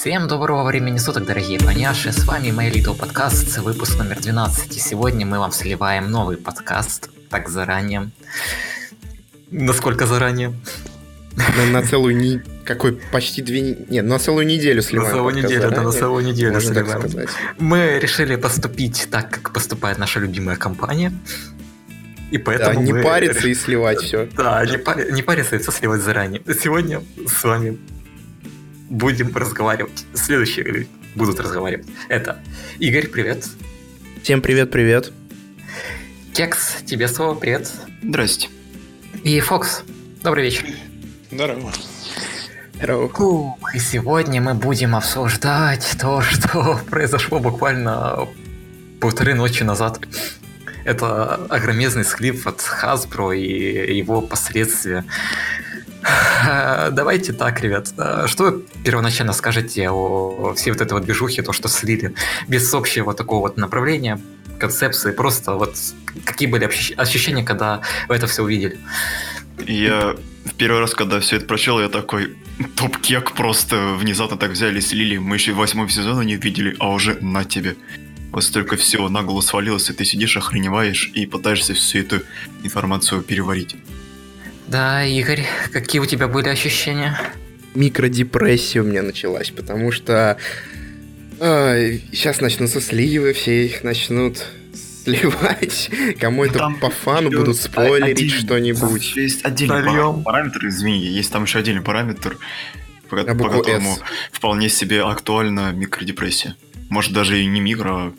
Всем доброго времени суток, дорогие поняши, с вами My Little Podcast, выпуск номер 12, и сегодня мы вам сливаем новый подкаст, так заранее. Насколько заранее? На, на целую не какой почти две нет на целую неделю сливаем. На целую неделю, да, на целую неделю Можно сливаем. Так сказать. Мы решили поступить так, как поступает наша любимая компания. И поэтому да, не мы... париться и сливать все. Да, не, пар... не париться и все сливать заранее. Сегодня с вами будем разговаривать. Следующие люди будут разговаривать. Это Игорь, привет. Всем привет-привет. Кекс, тебе слово, привет. Здрасте. И Фокс, добрый вечер. Здорово. Здорово. И сегодня мы будем обсуждать то, что произошло буквально полторы ночи назад. Это огромезный склип от Hasbro и его последствия. Давайте так, ребят. Что вы первоначально скажете о всей вот этой вот движухе, то, что слили, без общего такого вот направления, концепции, просто вот какие были ощущения, когда вы это все увидели? Я в первый раз, когда все это прочел, я такой, топ-кек просто внезапно так взяли слили. Мы еще в восьмом сезоне не видели, а уже на тебе. Вот столько всего на голову свалилось, и ты сидишь, охреневаешь и пытаешься всю эту информацию переварить. Да, Игорь, какие у тебя были ощущения? Микродепрессия у меня началась, потому что э, сейчас начнутся сливы, все их начнут сливать. Кому это ну, по фану будут спойлерить что-нибудь. Есть отдельный параметр, извини, есть там еще отдельный параметр, по, а по которому S. вполне себе актуальна микродепрессия. Может даже и не микро,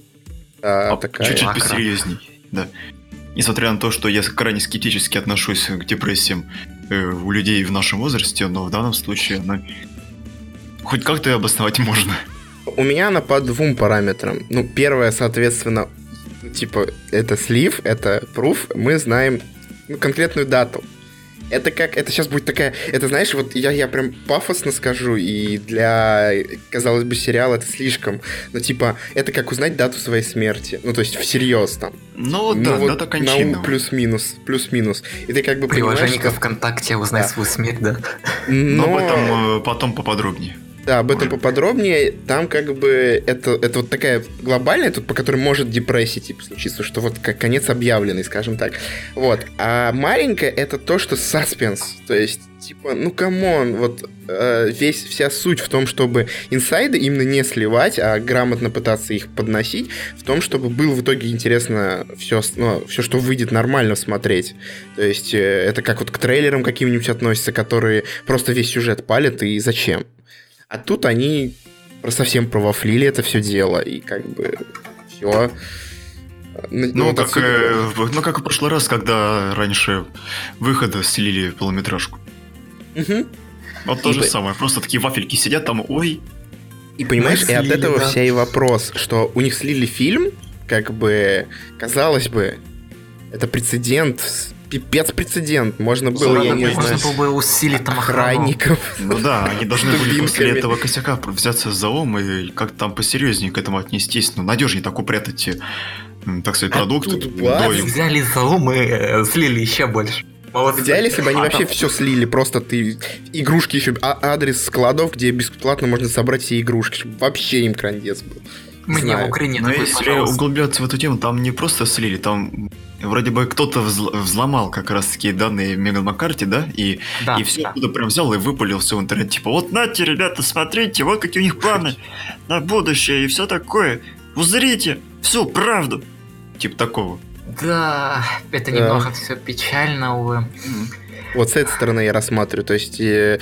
а, а чуть-чуть посерьезней. Да. Несмотря на то, что я крайне скептически отношусь к депрессиям э, у людей в нашем возрасте, но в данном случае она хоть как-то обосновать можно. У меня она по двум параметрам. Ну, первое, соответственно, типа, это слив, это пруф, мы знаем ну, конкретную дату. Это как, это сейчас будет такая, это знаешь, вот я, я прям пафосно скажу, и для, казалось бы, сериала это слишком, но типа, это как узнать дату своей смерти, ну то есть всерьез там. Ну, ну да, вот дата кончины. плюс-минус, плюс-минус. И ты как бы Приложение что... ВКонтакте узнать да. свою смерть, да? Но... но об этом э, потом поподробнее. Да, об этом поподробнее. Там как бы это, это вот такая глобальная, тут по которой может депрессия типа случиться, что вот как конец объявленный, скажем так. Вот. А маленькая это то, что саспенс. То есть, типа, ну come on, вот э, весь, вся суть в том, чтобы инсайды именно не сливать, а грамотно пытаться их подносить, в том, чтобы было в итоге интересно все, ну, все что выйдет, нормально смотреть. То есть, э, это как вот к трейлерам каким-нибудь относится, которые просто весь сюжет палят, и зачем? А тут они совсем провафлили это все дело, и как бы все. Ну, ну, как, э, ну, как в прошлый раз, когда раньше выхода слили полуметражку. Угу. Вот то и же по... самое, просто такие вафельки сидят там, ой. И понимаешь, слили, и от этого да. вся и вопрос, что у них слили фильм, как бы, казалось бы, это прецедент пипец прецедент. Можно было, Ладно, я не можно знаю, было бы усилить там охранников. Ну да, они должны были после этого косяка взяться за ум и как-то там посерьезнее к этому отнестись. Ну, надежнее так упрятать, так сказать, а продукт. Взяли за ум и э, слили еще больше. Молодцы. В идеале, если бы они вообще все слили, просто ты игрушки еще, а адрес складов, где бесплатно можно собрать все игрушки, чтобы вообще им крандец был. Мне в Украине Но если углубляться в эту тему, там не просто слили, там вроде бы кто-то взломал как раз таки данные Меган Маккарти, да? И, да, и все да. оттуда прям взял и выпалил все в интернет. Типа, вот нате, ребята, смотрите, вот какие у них планы на будущее и все такое. Узрите всю правду. Типа такого. Да, это немного да. все печально, увы. Вот с этой стороны я рассматриваю. То есть э,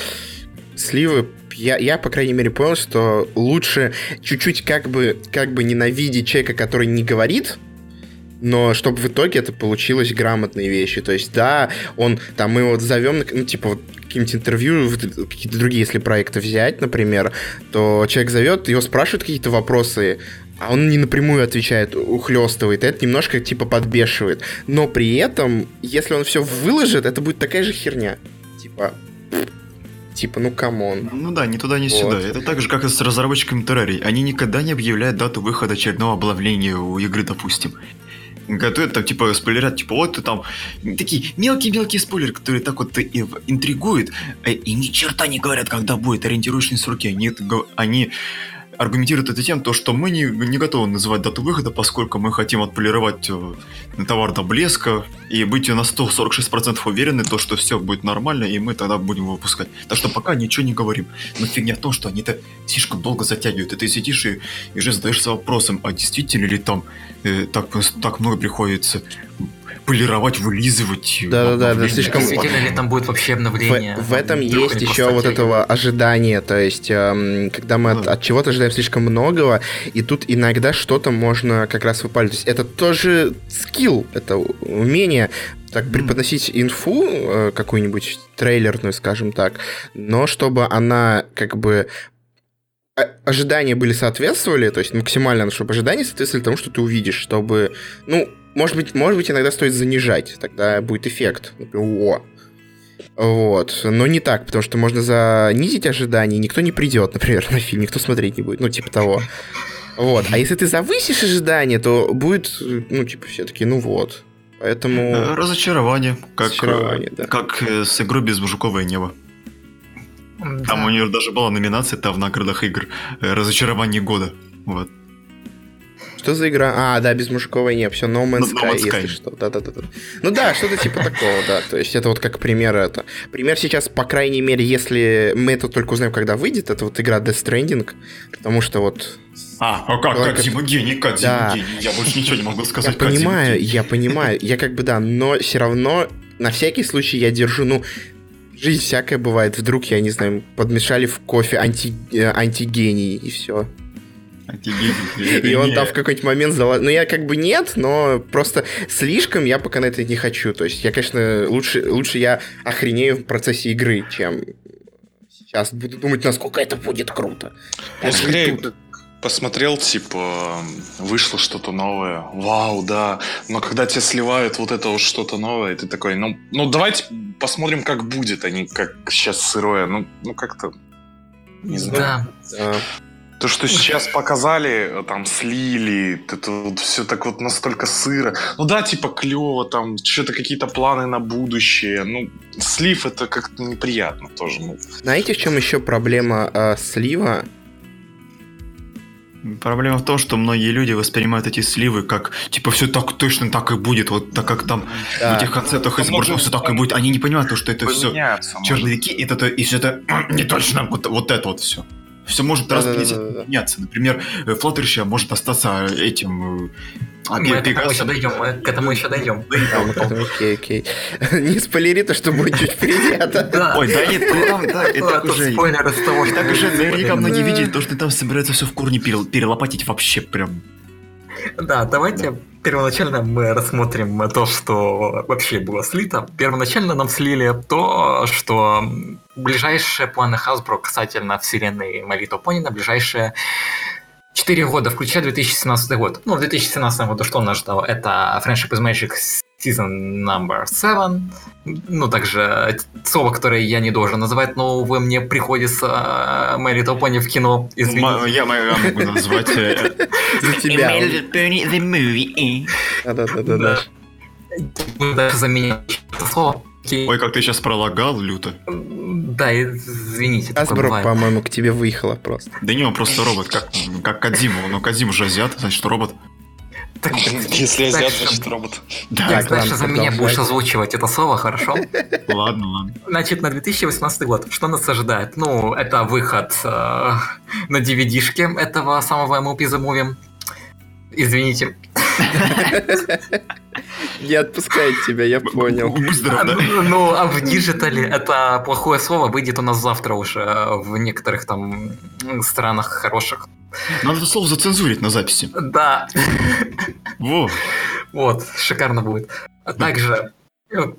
сливы я, я, по крайней мере, понял, что лучше чуть-чуть как бы, как бы ненавидеть человека, который не говорит, но чтобы в итоге это получилось грамотные вещи. То есть, да, он там мы вот зовем, ну, типа, вот какие-нибудь интервью, какие-то другие, если проекты взять, например, то человек зовет, его спрашивают какие-то вопросы, а он не напрямую отвечает, ухлестывает, это немножко типа подбешивает. Но при этом, если он все выложит, это будет такая же херня. Типа, типа, ну come on. Ну да, ни туда, ни вот. сюда. Это так же, как и с разработчиками Terraria. Они никогда не объявляют дату выхода очередного обновления у игры, допустим. Готовят там, типа, спойлерят, типа, вот ты там, такие мелкие-мелкие спойлеры, которые так вот интригуют, э, и ни черта не говорят, когда будет ориентировочные сроки, они, они аргументирует это тем, то, что мы не, не готовы называть дату выхода, поскольку мы хотим отполировать э, товар до блеска и быть на 146% уверены, то, что все будет нормально, и мы тогда будем выпускать. Так что пока ничего не говорим. Но фигня в том, что они-то слишком долго затягивают. И ты сидишь и, и уже задаешься вопросом, а действительно ли там э, так, так много приходится полировать, вылизывать. Да, да, да, слишком. Действительно ли там будет вообще обновление? В, в этом есть еще вот этого ожидания, то есть, эм, когда мы от, от чего-то ожидаем слишком многого, и тут иногда что-то можно как раз выпалить. То есть это тоже скилл, это умение так преподносить инфу э, какую-нибудь трейлерную, скажем так, но чтобы она как бы ожидания были соответствовали, то есть максимально, чтобы ожидания соответствовали тому, что ты увидишь, чтобы, ну, может быть, может быть, иногда стоит занижать, тогда будет эффект. Например, о. Вот. Но не так, потому что можно занизить ожидания, никто не придет, например, на фильм, никто смотреть не будет. Ну, типа того. Вот. А если ты завысишь ожидания, то будет, ну, типа, все-таки, ну вот. Поэтому... Э, разочарование. Как, Разочарование, да. Как э, с игрой без мужиковое небо. Да. Там у нее даже была номинация там в наградах игр э, «Разочарование года». Вот. Что за игра? А, да, без мужиковой нет, все No Man's Sky, no Man's Sky. если что. Да, да, да, да. Ну да, что-то типа такого, да. То есть это вот как пример это. Пример сейчас, по крайней мере, если мы это только узнаем, когда выйдет, это вот игра Death Stranding, потому что вот а, а как, как Дима гений, как да. гений, я больше ничего не могу сказать. Я понимаю, я понимаю, я как бы да, но все равно на всякий случай я держу, ну, жизнь всякая бывает, вдруг, я не знаю, подмешали в кофе анти, э, антигений и все. И он там в какой-то момент залазил. Ну, я как бы нет, но просто слишком я пока на это не хочу. То есть я, конечно, лучше, лучше я охренею в процессе игры, чем сейчас буду думать, насколько это будет круто. Скорее, посмотрел, типа, вышло что-то новое, вау, да, но когда тебе сливают вот это вот что-то новое, ты такой, ну, ну давайте посмотрим, как будет, а не как сейчас сырое, ну, ну как-то, не знаю. Да. То, что сейчас показали, там слили, это вот все так вот настолько сыро. Ну да, типа клево, там что-то какие-то планы на будущее. Ну, слив это как-то неприятно тоже. Ну. Знаете, в чем еще проблема э, слива? Проблема в том, что многие люди воспринимают эти сливы как, типа, все так точно так и будет, вот так как там да. в этих концертах изображено, все так и будет. Они не понимают, то, что это все черновики, и это, и все это не точно, вот, вот это вот все все может да, распределиться, да, да, меняться. Например, Fluttershy может остаться этим э, а, мы к этому еще дойдем, мы к этому еще дойдем. Окей, окей. Не спойлери то, что будет чуть впереди, Ой, да нет, ты там, да, и так уже... Спойлер из того, что... Так уже наверняка многие видели то, что там собирается все в корне перелопатить вообще прям. Да, давайте первоначально мы рассмотрим то, что вообще было слито. Первоначально нам слили то, что ближайшие планы Hasbro касательно вселенной Малито Пони на ближайшие 4 года, включая 2017 год. Ну, в 2017 году что нас ждало? Это Friendship is Magic Season Number 7. Ну, также слово, которое я не должен называть, но вы мне приходится Little Pony в кино. Извините. Я могу назвать э, за тебя. Да-да-да-да. Даже заменить это слово. Ой, как ты сейчас пролагал люто. Да, извините. Асбро, по-моему, к тебе выехала просто. Да не, он просто робот, как, как Кадзима. Но Кадзима же азиат, значит, робот. Так, Если азиат, значит робот. Да, так, дальше за меня будешь озвучивать это слово, хорошо? Ладно, ладно. Значит, на 2018 год, что нас ожидает? Ну, это выход э, на DVD-шке этого самого MLP The Movie. Извините. Не отпускает тебя, я понял. Ну, ну, а в digital е это плохое слово выйдет у нас завтра уже в некоторых там странах хороших. Надо это слово зацензурить на записи. Да. Во. Вот, шикарно будет. Также,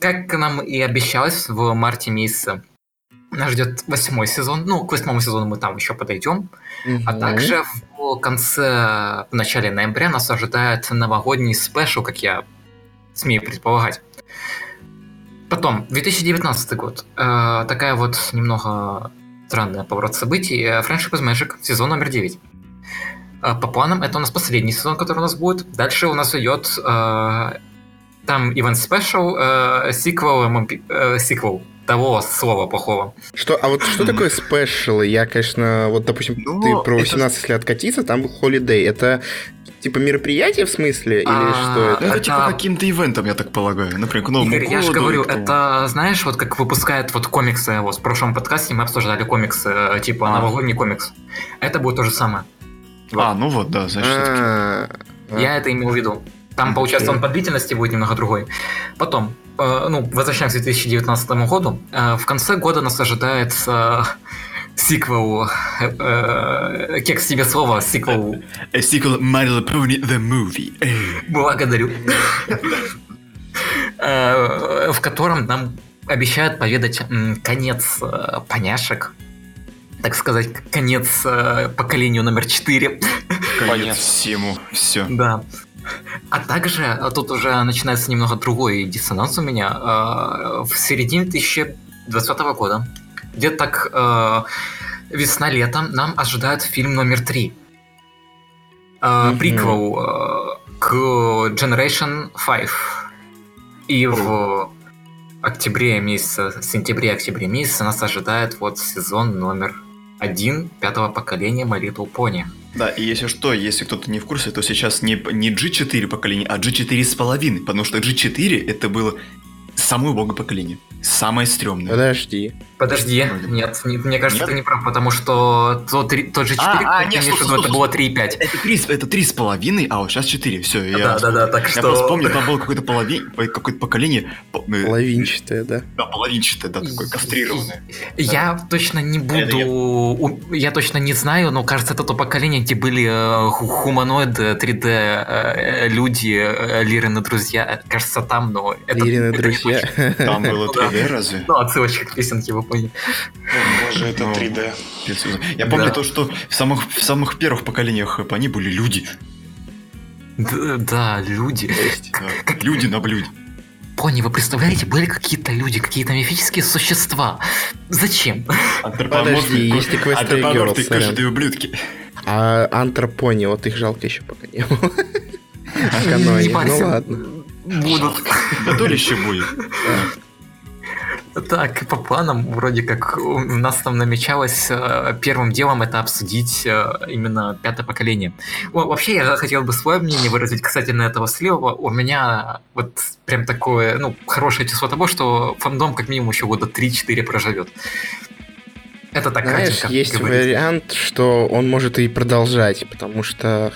как нам и обещалось в марте месяце, нас ждет восьмой сезон. Ну, к восьмому сезону мы там еще подойдем. А также в конце, в начале ноября нас ожидает новогодний спешл, как я смею предполагать. Потом, 2019 год. Э, такая вот немного странная поворот событий. Friendship is Magic, сезон номер 9. По планам, это у нас последний сезон, который у нас будет. Дальше у нас идет э, там Event Special, э, сиквел, э, сиквел того слова плохого. Что, а вот что такое спешл? Я, конечно, вот, допустим, ну, ты про 18 это... лет откатиться, там был Holiday. Это типа мероприятие в смысле? Или а, что это? Это типа каким-то ивентом, я так полагаю. Например, к Новому Игорь, я же говорю, это, знаешь, вот как выпускают вот комиксы, вот в прошлом подкасте мы обсуждали комиксы, э, типа а. новогодний комикс. Это будет то же самое. А, ну вот, да, значит. А, я это имел в виду. Там, получается, он по длительности будет немного другой. Потом, э, ну, возвращаемся к 2019 году. Э, в конце года нас ожидает э, сиквел, э, кекс тебе слово, сиквел. Сиквел My Little Pony The Movie. Благодарю. Э, в котором нам обещают поведать конец э, поняшек, так сказать, конец э, поколению номер 4. Конец всему, все. Да. А также а тут уже начинается немного другой диссонанс у меня. А, в середине 2020 года, где-то так э, весна-лето, нам ожидает фильм номер три. Mm-hmm. Приквел э, к Generation 5. И в октябре месяце, сентябре-октябре месяце нас ожидает вот сезон номер один пятого поколения My Little Pony. Да, и если что, если кто-то не в курсе, то сейчас не, не G4 поколение, а G4 с половиной, потому что G4 это было самое убогое поколение. Самое стрёмное. Подожди. Подожди, нет, не, мне кажется, нет? ты не прав, потому что тот, тот же 4, а, а, нет, стоп, стоп, стоп, это было 3,5. Это 3, это 3 с половиной, а вот сейчас 4, все. Я, да, да, да, так я что... Я просто помню, там было какое-то половин, какое-то поколение... Э, половинчатое, да? Да, половинчатое, да, такое кастрированное. Я да. точно не буду... Я точно не знаю, но кажется, это то поколение, где были э, хуманоиды, 3D э, люди, Лирины друзья. Кажется, там, но... Лирины друзья. Там было 3D разве? Ну, отсылочка к песенке, вы поняли. Боже, это 3D. Я помню то, что в самых, в самых первых поколениях они были люди. Да, да люди. Как... Люди на блюде. Пони, вы представляете, были какие-то люди, какие-то мифические существа. Зачем? Подожди, есть Equestria Girls. каждые ублюдки. А антропони, вот их жалко еще пока не было. Не Ну ладно. Будут. Да то ли еще будет. Так, по планам, вроде как у нас там намечалось э, первым делом это обсудить э, именно пятое поколение. Вообще, я хотел бы свое мнение выразить касательно этого слива. У меня вот прям такое, ну, хорошее число того, что фандом как минимум еще года 3-4 проживет. Это так Знаешь, есть говорится. вариант, что он может и продолжать, потому что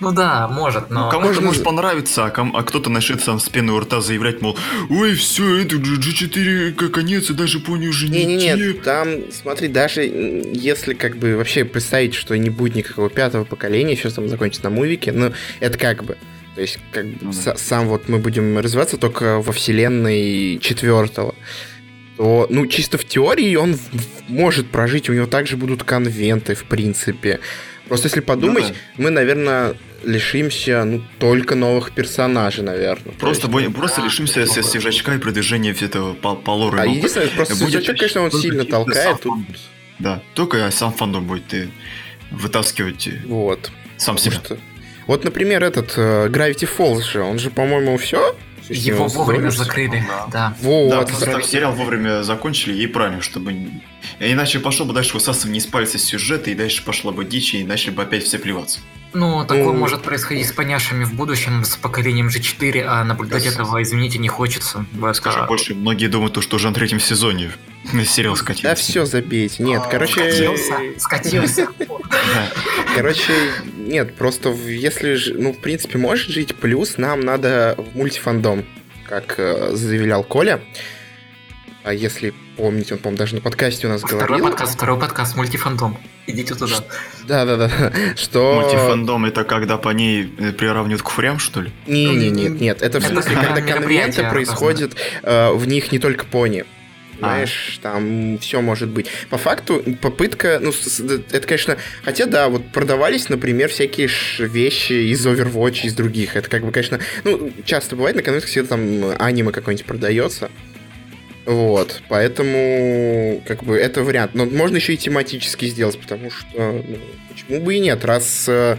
ну да, может, но... Ну, кому-то может понравиться, а, ком... а кто-то начнет сам с пены у рта заявлять, мол, ой, все, это G4 конец, и даже пони уже не не Нет, там, смотри, даже если как бы вообще представить, что не будет никакого пятого поколения, сейчас там закончится на мувике, ну, это как бы... То есть, как ну, да. сам вот мы будем развиваться только во вселенной четвертого то, ну, чисто в теории он может прожить, у него также будут конвенты, в принципе. Просто если подумать, ну, да. мы, наверное, лишимся ну, только новых персонажей, наверное. Просто, есть... просто лишимся да, свежачка и продвижения этого по, по лору. А единственное, просто будет свежачок, конечно, он сильно толкает. Тут... Да, только сам фандом будет ты вытаскивать вот. сам себя. Что... Вот, например, этот uh, Gravity Falls же, он же, по-моему, все его вовремя закрыли, да. Вот. Да, просто сериал вовремя закончили, и правильно, чтобы... Иначе пошел бы дальше высасывание не спалиться сюжета, и дальше пошла бы дичь, и начали бы опять все плеваться. Ну, такое ну, может происходить с поняшами в будущем, с поколением G4, а наблюдать да, этого, извините, не хочется. Скажем а... больше, многие думают, то, что уже на третьем сезоне сериал скатился. Да все забейте. Нет, а, короче... Скатился, скатился. Короче, нет, просто если, ну, в принципе, может жить, плюс нам надо в мультифандом, как э, заявлял Коля. А если помните, он, по-моему, даже на подкасте у нас второй говорил. Подкаст, второй подкаст, мультифандом. Идите туда. Да-да-да. Что... Мультифандом это когда по ней э, приравнивают к фурям, что ли? Не, не, нет, нет. Это в смысле, когда конвенты происходят, э, в них не только пони. Знаешь, а. там все может быть. По факту, попытка, ну, это, конечно, хотя да, вот продавались, например, всякие вещи из Overwatch, из других. Это как бы, конечно, ну, часто бывает на конвенциях всегда там аниме какое-нибудь продается. Вот, поэтому, как бы, это вариант. Но можно еще и тематически сделать, потому что, ну, почему бы и нет, раз э,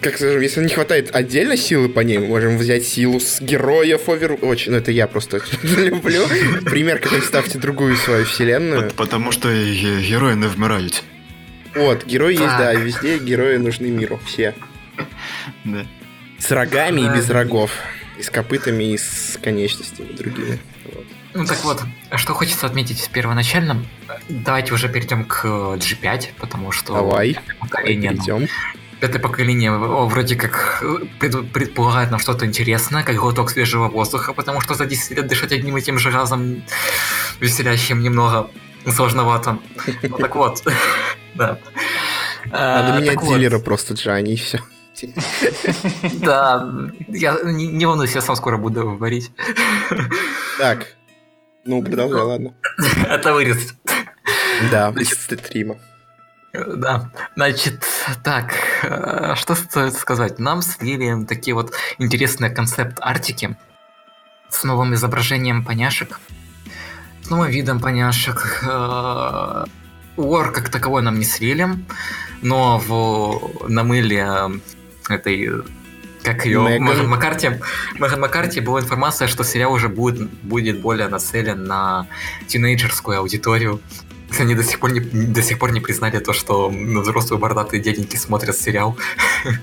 как скажем, если не хватает отдельно силы по ней, мы можем взять силу с героев Overwatch. Ну, это я просто люблю. Пример, как ставьте другую свою вселенную. Потому что герои не вмирают. Вот, герои есть, да, везде герои нужны миру, все. Да. С рогами и без рогов. И с копытами, и с конечностями другими. Ну так вот, что хочется отметить первоначально, давайте уже перейдем к G5, потому что... Давай, перейдем. Пятое поколение вроде как предполагает нам что-то интересное, как глоток свежего воздуха, потому что за 10 лет дышать одним и тем же разом веселящим немного сложновато. Ну так вот, да. Надо а, менять дилера просто Джани и все. Да, я не, не волнуйся, я сам скоро буду говорить. Так, ну продолжай, ладно. Это вырез. Да, из стрима. Да, значит, так, э, что стоит сказать? Нам слили такие вот интересные концепт-артики с новым изображением поняшек, с новым видом поняшек. Уор как таковой нам не слили, но в, на мыле этой как ее Меган Маккарти, Меган Маккарти была информация, что сериал уже будет, будет более нацелен на тинейджерскую аудиторию. Они до сих пор не, до сих пор не признали то, что взрослые бородатые дяденьки смотрят сериал.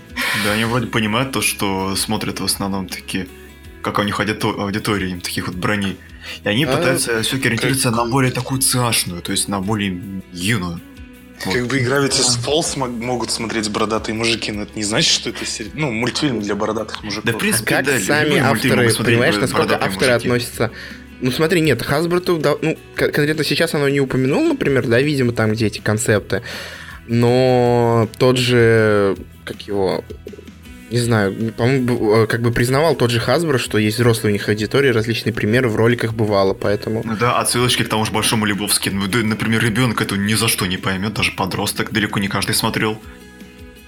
Да, они вроде понимают то, что смотрят в основном такие, как у них аудитории, таких вот броней. И они а, пытаются все-таки ориентироваться как... на более такую цашную, то есть на более юную. Вот. Как бы и Gravity Falls могут смотреть бородатые мужики, но это не значит, что это сери... ну, мультфильм для бородатых мужиков. Да, в принципе, как да, сами авторы, понимаешь, насколько авторы мужики. относятся ну смотри, нет, Hasbro, да, ну, конкретно сейчас оно не упомянул, например, да, видимо, там, где эти концепты. Но тот же, как его, не знаю, по-моему, э, как бы признавал тот же Hasbro, что есть взрослые у них аудитории, различные примеры в роликах бывало, поэтому... Ну да, отсылочки к тому же Большому Лебовски. Ну, например, ребенок это ни за что не поймет, даже подросток, далеко не каждый смотрел.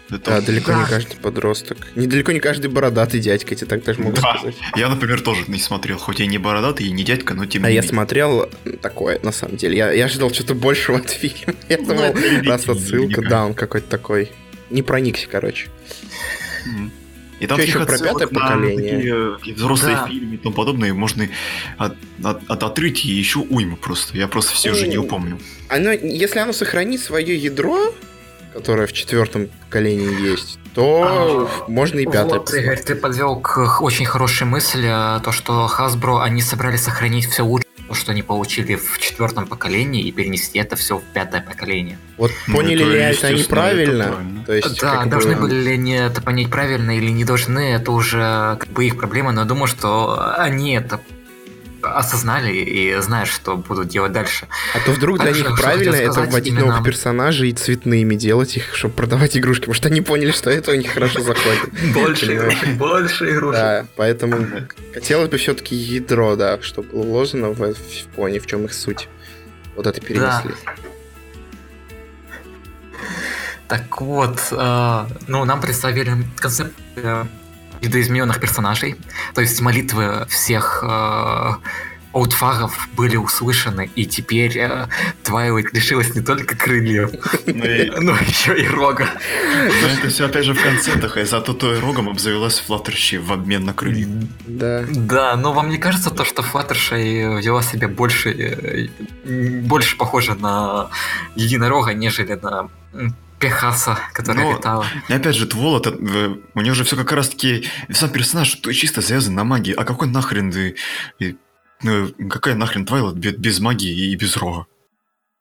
Это... Да, далеко да. не каждый подросток. Недалеко не каждый бородатый дядька, эти так даже могу да. сказать. Я, например, тоже не смотрел, хоть я не бородатый и не дядька, но тем а не А я смотрел такое, на самом деле. Я, я ожидал что-то большего от фильма. Я ну, думал, раз отсылка, да, он какой-то такой. Не проникся, короче. И там еще про пятое поколение. Такие взрослые да. фильмы и тому подобное можно от, от, от, отрыть и еще уйму просто. Я просто все уже не упомню. Оно, если оно сохранит свое ядро, которая в четвертом поколении есть, то а, можно и пятое. Вот, Игорь, ты подвел к очень хорошей мысли, а, то, что Hasbro, они собрались сохранить все лучше, что они получили в четвертом поколении и перенести это все в пятое поколение. Вот ну, поняли ли это они правильно? Это правильно. То есть, да, должны бы... были ли они это понять правильно или не должны, это уже как бы их проблема, но я думаю, что они это осознали и знают, что будут делать дальше. А то вдруг для них правильно это вводить именно... новых персонажей и цветными делать их, чтобы продавать игрушки, потому что они поняли, что это у них хорошо заходит. Больше, больше игрушек. Да, поэтому хотелось бы все-таки ядро, да, чтобы было вложено в, пони, в чем их суть. Вот это перенесли. Так вот, э, ну, нам представили концепт э, видоизмененных персонажей. То есть молитвы всех э, аутфагов были услышаны, и теперь э, Твайлайт лишилась не только крыльев, но еще и рога. Но это все опять же в концептах, и зато то и рогом обзавелась Флаттерши в обмен на крылья. Да. Да, но вам не кажется то, что Флаттерши вела себя больше, э, больше похоже на единорога, нежели на Пехаса, которая Но, летала. Опять же, Твол, это, э, у него же все как раз таки, сам персонаж чисто связан на магии. А какой нахрен, и, и, ну, какая нахрен Твайлот без, без магии и без рога?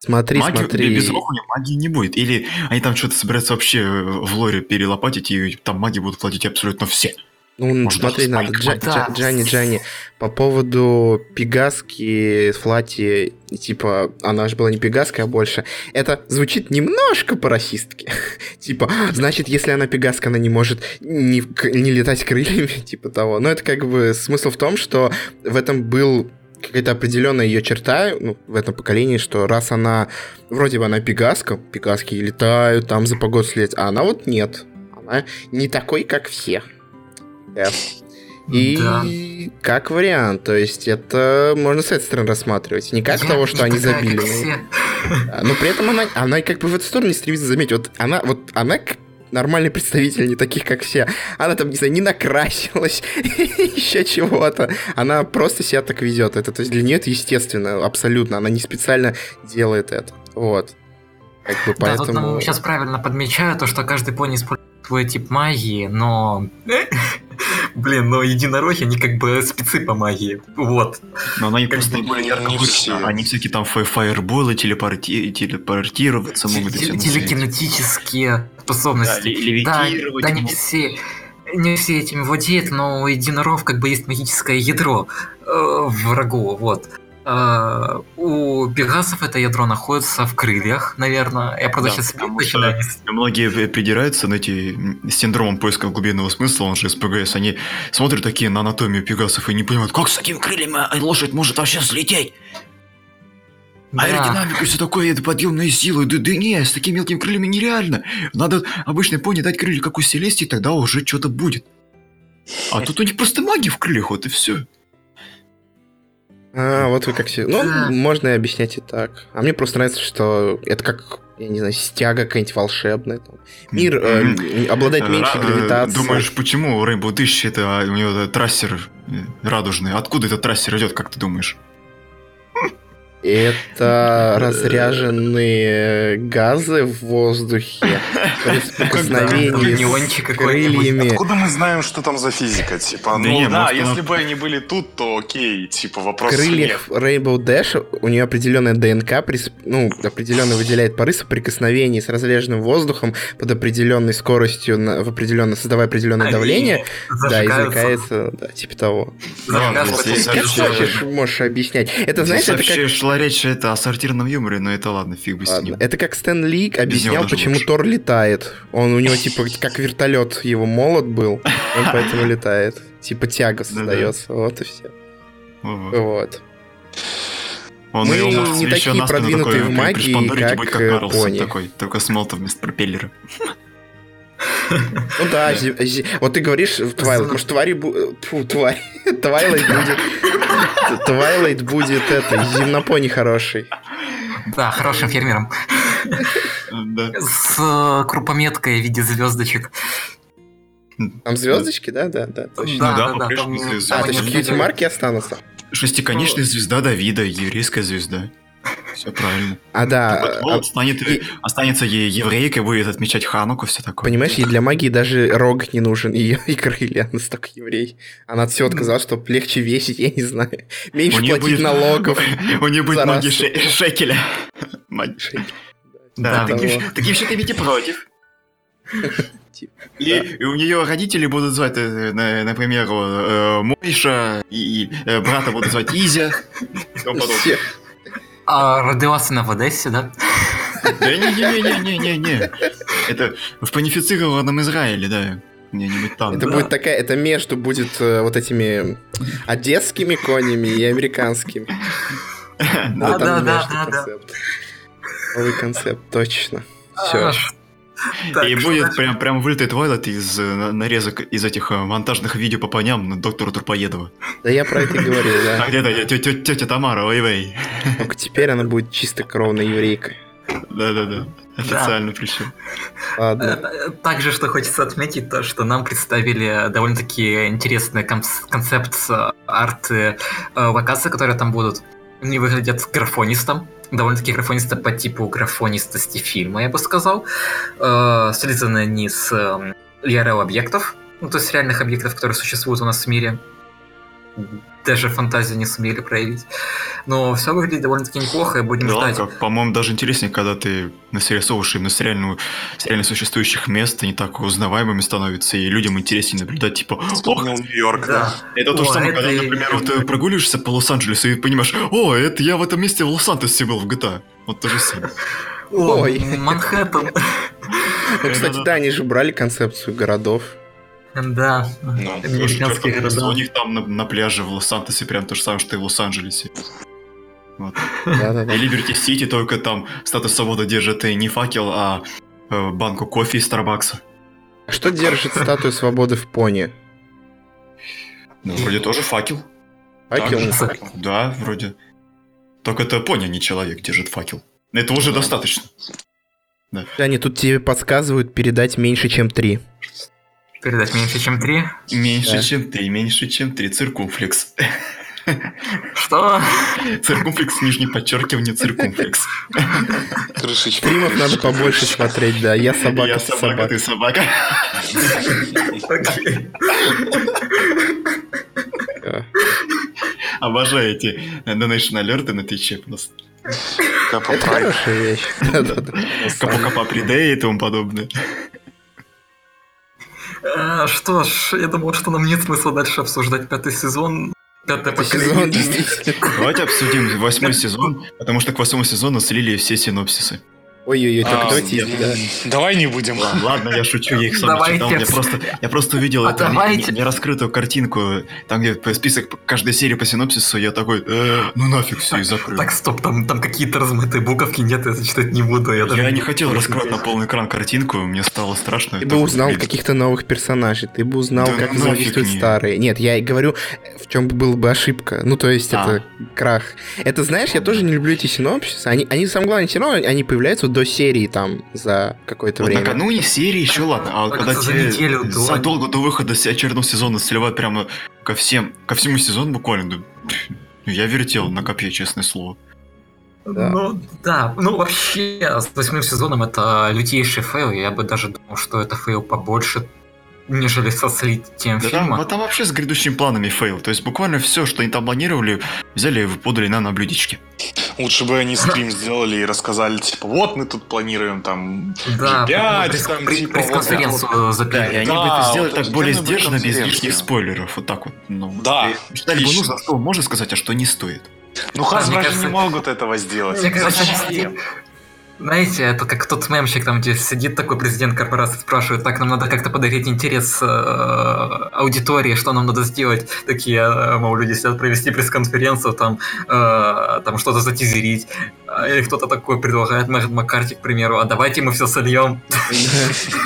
Смотри, Магию, смотри. Без рога магии не будет. Или они там что-то собираются вообще в лоре перелопатить, и там магии будут платить абсолютно все. Ну, Может, смотри, надо, Джа, да. Джани, Джани, по поводу Пегаски, Флати, типа, она же была не Пегаска, а больше. Это звучит немножко по-расистски. типа, значит, если она Пегаска, она не может не, не летать крыльями, типа того. Но это как бы смысл в том, что в этом был какая-то определенная ее черта ну, в этом поколении, что раз она, вроде бы она пегаска, пегаски летают, там за погод следят, а она вот нет. Она не такой, как все. И да. как вариант. То есть это можно с этой стороны рассматривать. Не как Я того, что они забили. Но... но при этом она, она как бы в эту сторону не стремится заметить. Вот она, вот она нормальный представитель, не таких, как все. Она там, не знаю, не накрасилась, еще чего-то. Она просто себя так ведет. Это, то есть для нее это естественно, абсолютно. Она не специально делает это. Вот. Как бы поэтому... Да, тут сейчас правильно подмечаю то, что каждый пони использует свой тип магии, но... Блин, но единороги, они как бы спецы по магии. Вот. Но они просто более ярко Они всякие там фаерболы, телепорти... телепортироваться могут. Телекинетические способности. Да, да, не все не все этим владеют, но у единоров как бы есть магическое ядро э, врагу, вот. Uh, у пегасов это ядро находится в крыльях, наверное. Я правда да, сейчас начинаю. Многие придираются на эти синдромом поиска глубинного смысла, он же СПГС. Они смотрят такие на анатомию пегасов и не понимают, как с такими крыльями лошадь может вообще взлететь? Да. Аэродинамика, все такое, это подъемные силы. Да, да не, с такими мелкими крыльями нереально. Надо обычной пони дать крылья, как у Селестии, тогда уже что-то будет. А тут у них просто магия в крыльях, вот и все. А, вот вы как все. Ну, да. можно и объяснять и так. А мне просто нравится, что это как, я не знаю, стяга какая-нибудь волшебная. Там. Мир э, обладает меньшей Ра- гравитацией. Думаешь, почему Rainbow Dash это у него трассер э, радужный? Откуда этот трассер идет, как ты думаешь? Это разряженные газы в воздухе при соприкосновении с крыльями. Откуда мы знаем, что там за физика? Типа, ну да, если бы они были тут, то окей, типа вопрос В крыльях Rainbow Dash у нее определенная ДНК, ну, определенно выделяет пары соприкосновений с разряженным воздухом под определенной скоростью, в определенно, создавая определенное давление. Да, извлекается, да, типа того. Как хочешь, можешь объяснять. Это, знаешь, это как шла речь это о сортирном юморе, но это ладно, фиг бы с ним. Это как Стэн Ли объяснял, почему лучше. Тор летает. Он у него типа как вертолет его молот был, он поэтому летает. Типа тяга создается, вот и все. Вот. Он Мы не такие продвинутые в магии, как, как э, пони. Такой, только с молотом вместо пропеллера. Ну да, вот ты говоришь Твайлайт, может твари... Фу, тварь. Твайлайт будет... Твайлайт будет это, земнопони хороший. Да, хорошим фермером. С э, крупометкой в виде звездочек. Там звездочки, да, да, да, точно. Да, да, да. А, то есть эти марки останутся. Шестиконечная звезда Давида, еврейская звезда. Все правильно. А да. Вот, а, станет, и... Останется ей еврейкой, будет отмечать Хануку, все такое. Понимаешь, ей для магии даже рог не нужен, ее и крылья, она столько еврей. Она от всего отказалась, чтобы легче весить, я не знаю. Меньше платить будет... налогов. У нее будет ноги шекеля. Да, такие шекели ведь против. И, у нее родители будут звать, э, например, э, Мойша, и э, брата будут звать Изя. И а родилась она в Одессе, да? Да не-не-не-не-не-не. Это в панифицированном Израиле, да. Где-нибудь там. Это будет такая, это между будет э, вот этими одесскими конями и американскими. Да, да, да, да. Новый концепт, точно. Все. Так, и будет дальше? прям, прям вылетает Вайлот из э, нарезок из этих э, монтажных видео по поням на доктора Турпоедова. Да я про это говорю, да. А где-то тетя, Тамара, ой-вей. Только теперь она будет чисто кровной еврейкой. Да-да-да. Официально да. причем. Ладно. Э, также, что хочется отметить, то, что нам представили довольно-таки интересный концепт арты локации, которые там будут. Они выглядят графонистом, довольно-таки графонисты по типу графонистости фильма, я бы сказал. Э, связаны они с э, IRL-объектов, ну, то есть реальных объектов, которые существуют у нас в мире даже фантазию не сумели проявить. Но все выглядит довольно-таки неплохо, и будем да, ждать. Как, по-моему, даже интереснее, когда ты насрисовываешь именно с, реальную, с реально существующих мест, они так узнаваемыми становятся, и людям интереснее наблюдать, типа, ох, Нью-Йорк, да. Это о, то же самое, это... когда, например, вот ты прогуливаешься по Лос-Анджелесу и понимаешь, о, это я в этом месте в Лос-Анджелесе был в GTA. Вот то же самое. Ой, Манхэттен. Ну, кстати, да, они же брали концепцию городов. Да, ну, американские города. У них там на, на пляже в Лос-Антосе прям то же самое, что и в Лос-Анджелесе. Вот. И Либерти Сити только там статус свободы держит и не факел, а э, банку кофе из Старбакса. Что держит статую свободы в пони? Ну, вроде тоже факел. Факел? Да, вроде. Только это поня, не человек держит факел. Это уже достаточно. Да. Они тут тебе подсказывают передать меньше, чем три. Передать меньше, чем три? Меньше, да. чем три, меньше, чем три. Циркумфлекс. Что? Циркумфлекс, нижнее подчеркивание, циркумфлекс. Крышечка. Стримов надо побольше смотреть, да. Я собака, Я собака, собака. ты собака. Обожаю эти Donation alert ы на Твиче просто. Это хорошая вещь. Капа-капа придей и тому подобное. А, что ж, я думал, что нам нет смысла дальше обсуждать пятый сезон. Пятый сезон, Давайте обсудим восьмой сезон, потому что к восьмому сезону слили все синопсисы. Ой-ой-ой, только а, давайте... Да. Давай не будем. Ладно, я шучу, я их сам давайте. читал. Я просто, я просто увидел а эту давайте. нераскрытую картинку, там где список каждой серии по синопсису, я такой, э, ну нафиг все, и закрыл. Так, стоп, там, там какие-то размытые буковки нет, я зачитать не буду. Я, я не хотел раскрывать на полный экран картинку, мне стало страшно. Ты бы узнал каких-то новых персонажей, ты бы узнал, да как взаимодействуют старые. Нет, я и говорю, в чем была бы ошибка. Ну, то есть, а. это крах. Это, знаешь, я тоже не люблю эти синопсисы. Они, они самое главное, все равно, они появляются до серии, там, за какое-то вот время. накануне серии еще ладно, а когда тебе неделю до... задолго до выхода очередного сезона сливают прямо ко всем, ко всему сезону буквально, да, я вертел на копье, честное слово. Да. Ну, да, ну вообще, с восьмым сезоном это лютейший фейл, я бы даже думал, что это фейл побольше нежели со слитием да фильма. Там, там вообще с грядущими планами фейл. То есть буквально все, что они там планировали, взяли и подали нам на блюдечки. Лучше бы они стрим сделали и рассказали, типа, вот мы тут планируем там да, G5, пресс, там, пресс, типа, пресс-конференцию вот, запилили. Да, и они да, бы сделали вот так более сдержанно, без лишних спойлеров. Вот так вот. Ну, да. Считали бы нужно, что можно сказать, а что не стоит. Ну, Hasbro же не могут этого сделать. Мне кажется, знаете, это как тот мемчик, там, где сидит такой президент корпорации, спрашивает, так, нам надо как-то подогреть интерес э, аудитории, что нам надо сделать. Такие, э, мол, люди сидят провести пресс-конференцию, там, э, там что-то затизерить. Или кто-то такой предлагает Мэтт Маккарти, к примеру, а давайте мы все сольем.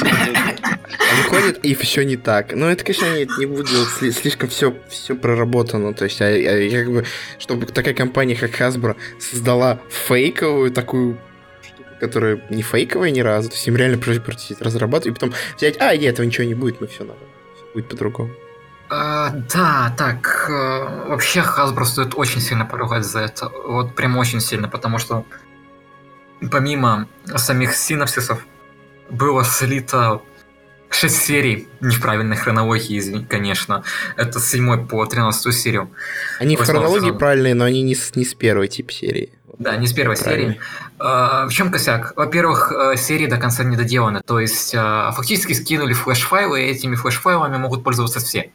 А выходит, и все не так. Но это, конечно, не, не будет слишком все, все проработано. То есть, а, а, как бы, чтобы такая компания, как Hasbro, создала фейковую такую которая не фейковая ни разу, то есть им реально пришлось разрабатывать, и потом взять, а, нет, этого ничего не будет, мы все надо, все будет по-другому. А, да, так, э, вообще Hasbro стоит очень сильно поругать за это, вот прям очень сильно, потому что помимо самих синапсисов было слито 6 серий не в правильной хронологии, извини, конечно. Это с 7 по 13 серию. Они в хронологии сезона. правильные, но они не с, не с первой тип серии. Да, не с первой Правильно. серии. А, в чем косяк? Во-первых, э, серии до конца не доделаны. То есть а, фактически скинули флеш-файлы, и этими флеш-файлами могут пользоваться все.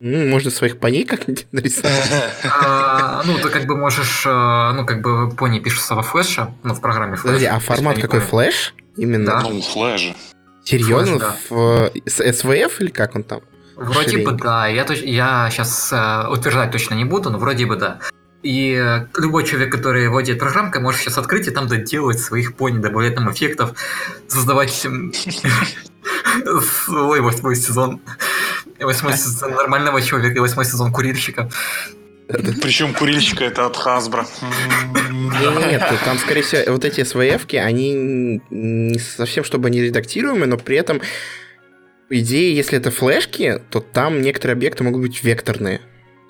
Ну, можно своих поней как-нибудь нарисовать. А, ну, ты как бы можешь, ну, как бы пони пишутся во флеше, ну, в программе флеш. Подожди, а формат какой, флеш? Именно? Да. Ну, флеш Серьезно? В SVF или как он там? Вроде бы да. Я, точ... я сейчас э, утверждать точно не буду, но вроде бы да. И э, любой человек, который владеет программкой, может сейчас открыть и там доделать своих пони, добавлять там эффектов, создавать свой восьмой сезон. Восьмой сезон нормального человека и восьмой сезон курильщика. Причем курильщика это от Hasbro. Нет, там, скорее всего, вот эти SVF-ки, они не совсем, чтобы они редактируемые, но при этом, по идее, если это флешки, то там некоторые объекты могут быть векторные.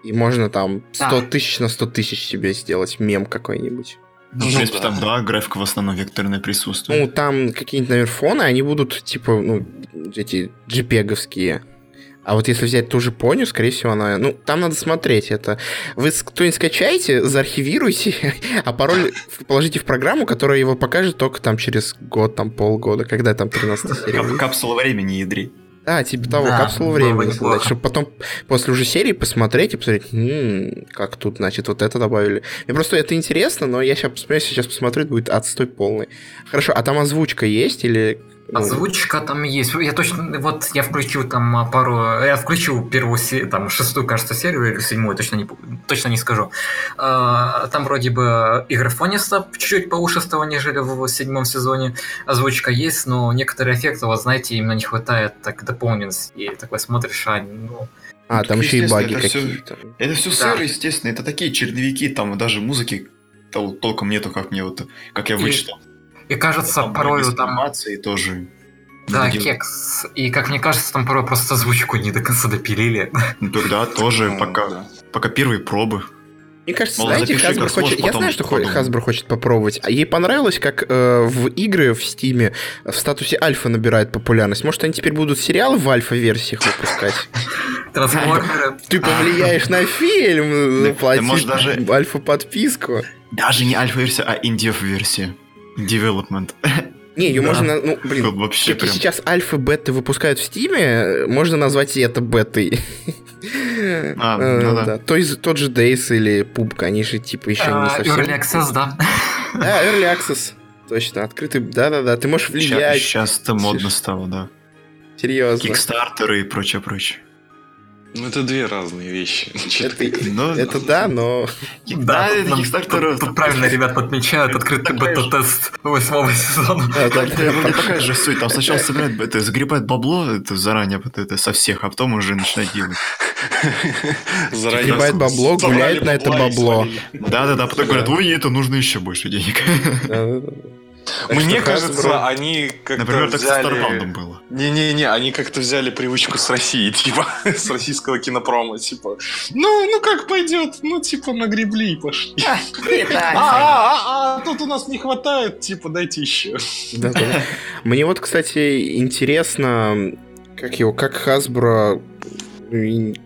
И можно там 100 да. тысяч на 100 тысяч себе сделать мем какой-нибудь. Ну, в принципе, там, да, графика в основном векторная присутствует. Ну, там какие-нибудь, наверное, фоны, они будут, типа, ну, эти JPEG-овские. А вот если взять ту же поню, скорее всего, она... Ну, там надо смотреть это. Вы кто-нибудь скачаете, заархивируйте, а пароль положите в программу, которая его покажет только там через год, там полгода, когда там 13 серия. Капсула времени ядри. Да, типа того, да, капсулу времени создать, чтобы потом после уже серии посмотреть и посмотреть, м-м, как тут, значит, вот это добавили. Мне просто это интересно, но я сейчас посмотрю, сейчас посмотрю, будет отстой полный. Хорошо, а там озвучка есть или Озвучка там есть. Я точно, вот я включил там пару, я включил первую, там, шестую, кажется, серию или седьмую, точно не, точно не скажу. А, там вроде бы и графониста чуть-чуть получше стало, нежели в седьмом сезоне. Озвучка есть, но некоторые эффекты, вот знаете, именно не хватает так дополненность. И такой смотришь, а, ну, А, там еще и баги какие-то. Это все сыр, естественно. Это такие черновики, там даже музыки толком нету, как мне вот, как я вычитал. И кажется, порой там... тоже да, кекс. И, как мне кажется, там порой просто озвучку не до конца допилили. Ну тогда тоже пока, пока первые пробы. Мне кажется, Мол, знаете, Hasbro хочет... Я знаю, что подумал. Hasbro хочет попробовать. А ей понравилось, как э, в игры в Стиме в статусе альфа набирает популярность. Может, они теперь будут сериалы в альфа-версиях выпускать? Трансформеры. Ты повлияешь на фильм, заплати даже альфа-подписку. Даже не альфа-версия, а индив-версия. Development. Не, ее да. можно, ну, блин, вообще прям... сейчас альфа-беты выпускают в Стиме, можно назвать и это бетой. А, э, ну да. То есть тот же Days или Пубка, они же типа еще не а, совсем... Early Access, да. Да, Early Access. Точно, открытый, да-да-да, ты можешь влиять. Сейчас это модно стало, да. Серьезно. Кикстартеры и прочее, прочее. Ну, это две разные вещи. Это, но... это да, но... Да, это Kickstarter... Тут правильно ребят подмечают открытый бета-тест восьмого сезона. Да, да, ну, не такая же суть. Там сначала собирает, это загребает бабло это заранее это со всех, а потом уже начинает делать. Загребает бабло, гуляет на это бабло. Да-да-да, потом говорят, ой, это нужно еще больше денег. Мне кажется, они как-то Например, так взяли... с было. Не-не-не, они как-то взяли привычку с России, типа, с российского кинопрома, типа, ну, ну как пойдет, ну, типа, нагребли и пошли. А, а, а, тут у нас не хватает, типа, дайте еще. Мне вот, кстати, интересно, как его, как Hasbro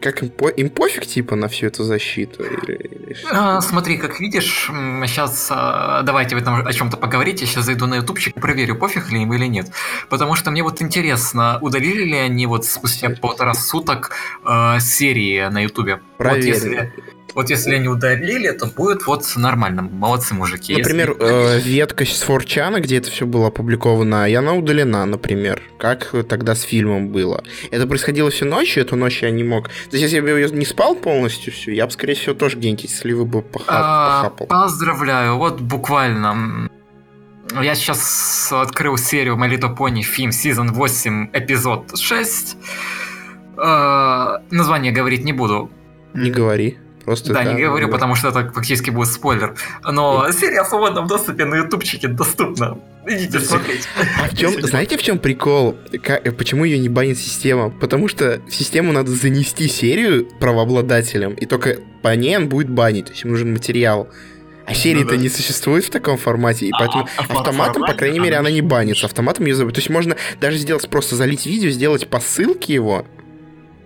как им, по, им пофиг, типа, на всю эту защиту? Или, или а, смотри, как видишь, сейчас а, давайте в этом о чем-то поговорить. Я сейчас зайду на ютубчик и проверю, пофиг ли им или нет. Потому что мне вот интересно, удалили ли они вот спустя полтора суток э, серии на ютубе? Вот если... Вот если они удалили, то будет вот нормально. Молодцы мужики. Например, если... э, ветка с Форчана, где это все было опубликовано, и она удалена, например. Как тогда с фильмом было. Это происходило всю ночь, эту ночь я не мог. То есть, если бы я не спал полностью всю, я бы, скорее всего, тоже где-нибудь сливы бы поха- а, похапал. Поздравляю, вот буквально. Я сейчас открыл серию My Little Pony Film Season 8, эпизод 6. Э, название говорить не буду. Не говори. Просто да, не говорю, потому что это фактически будет спойлер. Но серия в свободном доступе на ютубчике доступна. Идите смотреть. А в чем, знаете, в чем прикол? Как, почему ее не банит система? Потому что в систему надо занести серию правообладателям, и только по ней он будет банить. То есть ему нужен материал. А серии-то ну, да. не существует в таком формате, и а, поэтому а автоматом, по крайней мере, она не банится. Автоматом ее забыть. То есть можно даже сделать просто залить видео, сделать по ссылке его,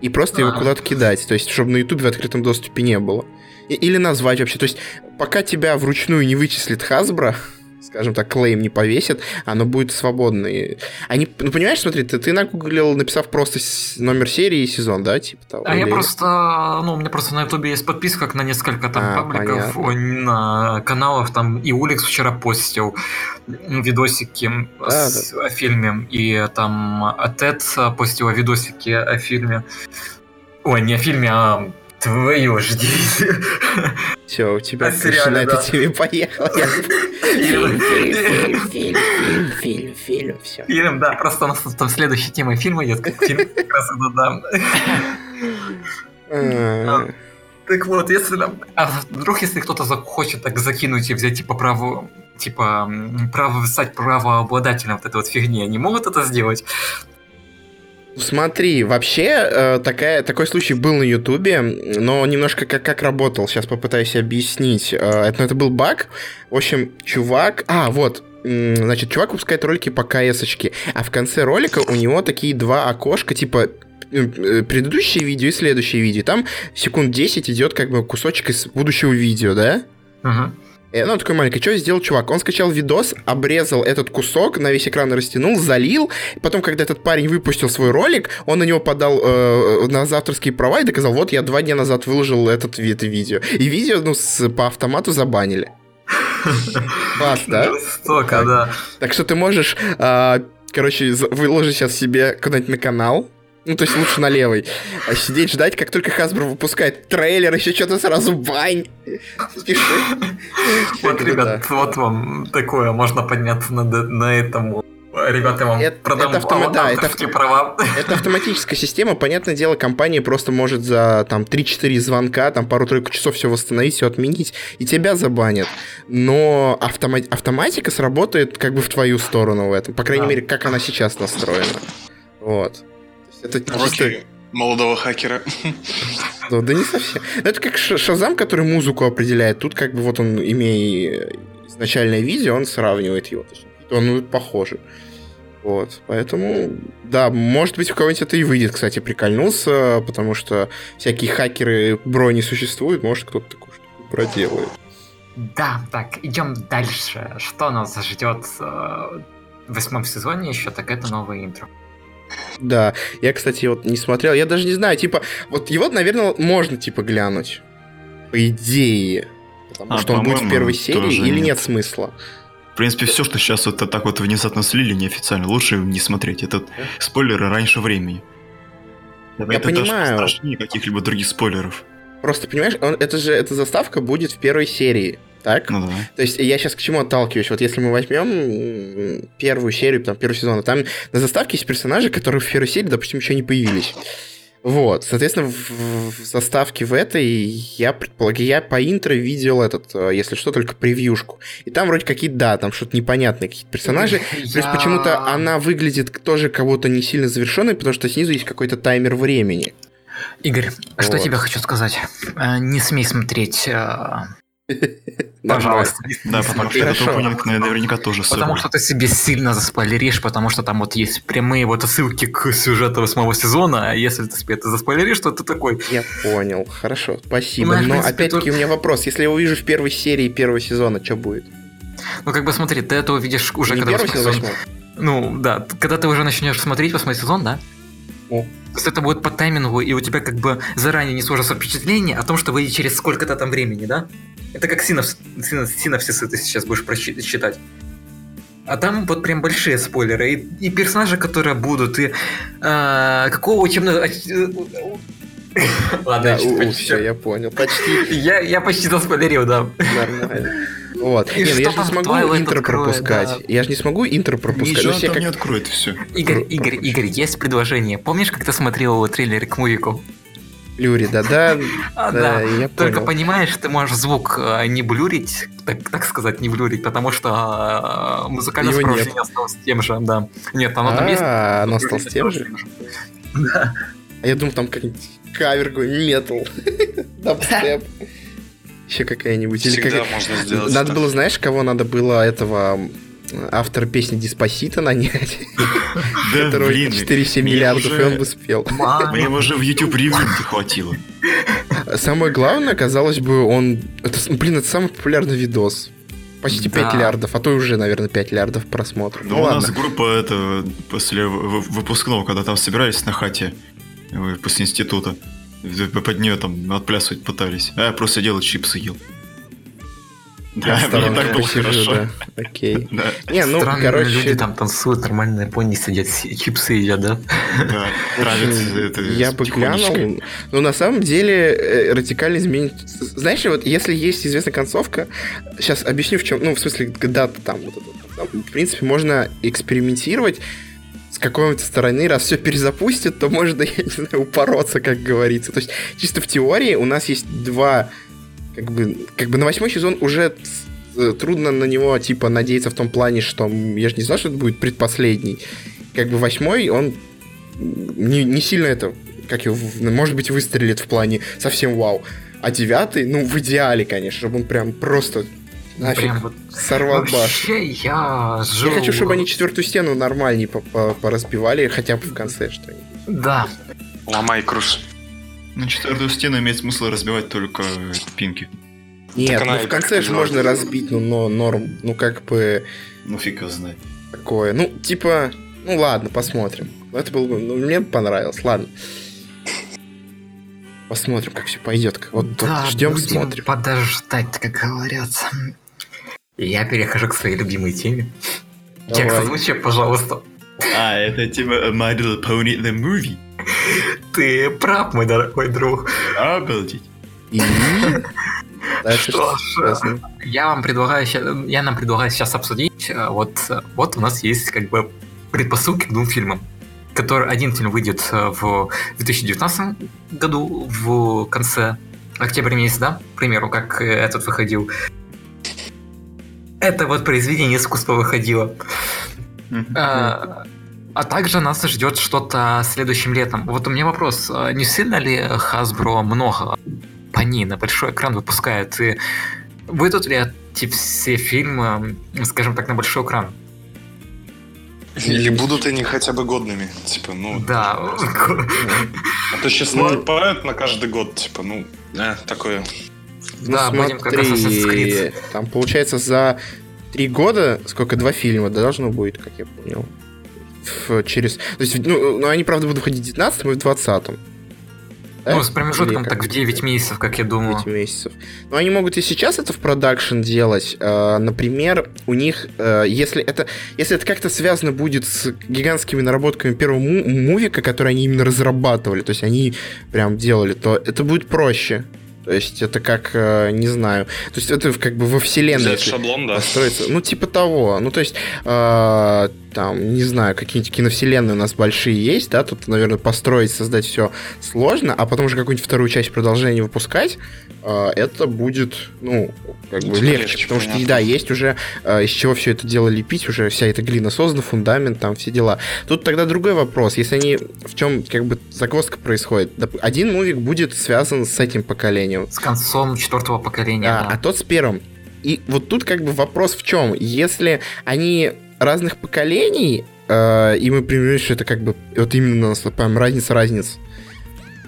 и просто его куда-то кидать, то есть, чтобы на Ютубе в открытом доступе не было. И, или назвать вообще, то есть, пока тебя вручную не вычислит Hasbro, скажем так, клейм не повесит, оно будет свободное. Они, ну, понимаешь, смотри, ты, ты нагуглил, написав просто номер серии и сезон, да, типа того? А или... я просто, ну, у меня просто на ютубе есть подписка как на несколько там а, пабликов, понятно. на каналов, там и Уликс вчера постил видосики да, с, да. о фильме, и там Тед постил видосики о фильме. Ой, не о фильме, а Твою ж Все, у тебя крыша на этой теме поехала. Фильм, фильм, фильм, фильм, фильм, все. Фильм, да, просто у нас там следующая тема фильма идет, как фильм, как раз это да. А, так вот, если А вдруг, если кто-то захочет так закинуть и взять, типа, право типа, право стать правообладателем вот этой вот фигни, они могут это сделать? Смотри, вообще э, такая, такой случай был на Ютубе, но немножко как, как работал, сейчас попытаюсь объяснить. Э, это, это был баг. В общем, чувак... А, вот, значит, чувак выпускает ролики по кс а в конце ролика у него такие два окошка, типа э, предыдущее видео и следующее видео. Там секунд 10 идет как бы кусочек из будущего видео, да? Ага. Ну, такой маленький, что сделал чувак? Он скачал видос, обрезал этот кусок, на весь экран растянул, залил. Потом, когда этот парень выпустил свой ролик, он на него подал э, на авторские права и доказал, вот я два дня назад выложил этот, это видео. И видео, ну, с, по автомату забанили. Класс, да? Жестоко, да. Так что ты можешь, э, короче, выложить сейчас себе куда-нибудь на канал, ну, то есть лучше на левой. А сидеть ждать, как только Hasbro выпускает трейлер, еще что-то сразу бань. Вот, ребят, вот вам такое, можно подняться на, на этом Ребята, я вам это, продам это автома... да, это, авто... права. это автоматическая система. Понятное дело, компания просто может за там 3-4 звонка, там пару-тройку часов все восстановить, все отменить, и тебя забанят. Но автома... автоматика сработает как бы в твою сторону в этом. По крайней да. мере, как она сейчас настроена. Вот. Это чисто... молодого хакера. Да, да не совсем. Ну, это как Шазам, который музыку определяет. Тут как бы вот он, имея изначальное видео, он сравнивает его. Он похоже. Вот, поэтому, да, может быть, у кого-нибудь это и выйдет, кстати, прикольнулся, потому что всякие хакеры брони существуют, может, кто-то такую штуку проделает. Да, так, идем дальше. Что нас ждет э, в восьмом сезоне еще, так это новое интро. Да, я, кстати, вот не смотрел, я даже не знаю, типа, вот его, наверное, можно, типа, глянуть, по идее, потому а, что он будет в первой серии, или нет, нет смысла? В принципе, все, что сейчас вот так вот внезапно слили неофициально, лучше не смотреть. Это спойлеры раньше времени. Я это понимаю. даже страшнее каких-либо других спойлеров. Просто, понимаешь, он, это же, эта заставка будет в первой серии, так? Ну да. То есть я сейчас к чему отталкиваюсь? Вот если мы возьмем первую серию, там, первый сезон, там на заставке есть персонажи, которые в первой серии, допустим, еще не появились. Вот, соответственно, в, в заставке в этой я предполагаю, я по интро видел этот, э, если что, только превьюшку. И там вроде какие-то, да, там что-то непонятные какие-то персонажи. Я... Есть почему-то она выглядит тоже кого-то не сильно завершенной, потому что снизу есть какой-то таймер времени. Игорь, вот. что тебе хочу сказать? Э, не смей смотреть э, Пожалуйста. Да, потому что этот опенинг наверняка тоже Потому что ты себе сильно заспойлеришь, потому что там вот есть прямые вот ссылки к сюжету восьмого сезона, а если ты себе это заспойлеришь, то ты такой... Я понял, хорошо, спасибо. Но опять-таки у меня вопрос, если я увижу в первой серии первого сезона, что будет? Ну, как бы смотри, ты это увидишь уже когда... первый сезон? Ну, да, когда ты уже начнешь смотреть восьмой сезон, да? О. То есть это будет по таймингу, и у тебя как бы заранее не сложится впечатление о том, что выйдет через сколько-то там времени, да? Это как синапс, синапсисы ты сейчас будешь прочитать. А там вот прям большие спойлеры. И, и персонажи, которые будут, и а, какого учебного... А, Ладно, я, все, я понял. Почти. Я, я почти заспойлерил, да. Нормально. Вот. И не, ну я же не смогу интро пропускать. Да. Я же не смогу интро пропускать. Ничего там как... не откроет все. Игорь, Игорь, Игорь, есть предложение. Помнишь, как ты смотрел трейлер к мувику? Блюри, да, да, а, да, да, я Только понимаешь, ты можешь звук э, не блюрить, так, сказать, не блюрить, потому что э, музыкальное сопровождение осталось тем же, да. Нет, оно там есть. А, оно осталось тем же? Да. А я думал, там какой-нибудь кавер, метал. Дабстеп. Еще какая-нибудь. Как... можно сделать. Надо было, знаешь, кого надо было этого автор песни Диспосита нанять, которого 4,7 миллиардов, и он бы спел. Мне уже в YouTube ревью хватило. Самое главное, казалось бы, он... Блин, это самый популярный видос. Почти да. 5 миллиардов, а то уже, наверное, 5 миллиардов просмотров. Ну, ну у ладно. нас группа это после выпускного, когда там собирались на хате э, после института. Под нее там отплясывать пытались. А я просто делать чипсы ел. Да, мне так было хорошо. Да. Окей. Да. Не, ну, Странные короче... люди там танцуют, нормально на пони сидят, чипсы едят, да? Да, нравится Я бы глянул. Но на самом деле э, радикально изменить... Знаешь, вот если есть известная концовка, сейчас объясню в чем... Ну, в смысле, дата там, вот это, в принципе, можно экспериментировать с какой-то стороны, раз все перезапустит, то можно, я не знаю, упороться, как говорится. То есть, чисто в теории у нас есть два как бы, как бы на восьмой сезон уже э, трудно на него, типа, надеяться в том плане, что я же не знал, что это будет предпоследний. Как бы восьмой, он не, не сильно это, как его, может быть, выстрелит в плане совсем вау. А девятый, ну, в идеале, конечно, чтобы он прям просто нафиг прям вот сорвал Вообще я жил... Я хочу, чтобы они четвертую стену нормальнее поразбивали, хотя бы в конце что-нибудь. Да. Ломай крус. На четвертую стену имеет смысл разбивать только пинки. Нет, ну в конце же можно разбить, ну, но норм, ну как бы... Ну фиг его знает. Такое, ну типа, ну ладно, посмотрим. Это было бы, ну мне понравилось, ладно. Посмотрим, как все пойдет. Вот да, ждем, смотрим. Подождать, как говорят. Я перехожу к своей любимой теме. Текст озвучи, пожалуйста. А, это тема My Little Pony The Movie. Ты прав, мой дорогой друг. Обалдеть. Что ж, я вам предлагаю, я нам предлагаю сейчас обсудить, э, вот, вот у нас есть как бы предпосылки к двум фильмам. Который, один фильм выйдет э, в 2019 году в конце октября месяца, да, к примеру, как этот выходил. Это вот произведение искусства выходило. А, а также нас ждет что-то следующим летом. Вот у меня вопрос. А не сильно ли Hasbro много по ней на большой экран выпускает? И выйдут ли эти все фильмы, скажем так, на большой экран? Или будут они хотя бы годными, типа, ну... Да. А то сейчас накупают на каждый год, типа, ну, э, такое... Да, ну, будем как Assassin's Creed. Там, получается, за три года, сколько, два фильма должно будет, как я понял. Через... То есть, ну, ну, они, правда, будут выходить в 19 и в 20 да? Ну, с промежутком так в 9 месяцев, как я думаю. 9 месяцев. Но они могут и сейчас это в продакшн делать. Э, например, у них, э, если это, если это как-то связано будет с гигантскими наработками первого мувика, которые они именно разрабатывали, то есть они прям делали, то это будет проще. То есть это как, э, не знаю, то есть это как бы во вселенной. Взять шаблон, да. Построиться. Ну, типа того. Ну, то есть, э, там, не знаю, какие-нибудь киновселенные у нас большие есть, да, тут, наверное, построить, создать все сложно, а потом уже какую-нибудь вторую часть продолжения выпускать, э, это будет, ну, как бы легче, легче потому понятно. что, да, есть уже э, из чего все это дело лепить, уже вся эта глина создана, фундамент, там все дела. Тут тогда другой вопрос, если они, в чем, как бы, загвоздка происходит, один мувик будет связан с этим поколением. С концом четвертого поколения, да. да. А тот с первым. И вот тут как бы вопрос в чем? Если они разных поколений, э, и мы понимаем, что это как бы вот именно наступаем разница-разница,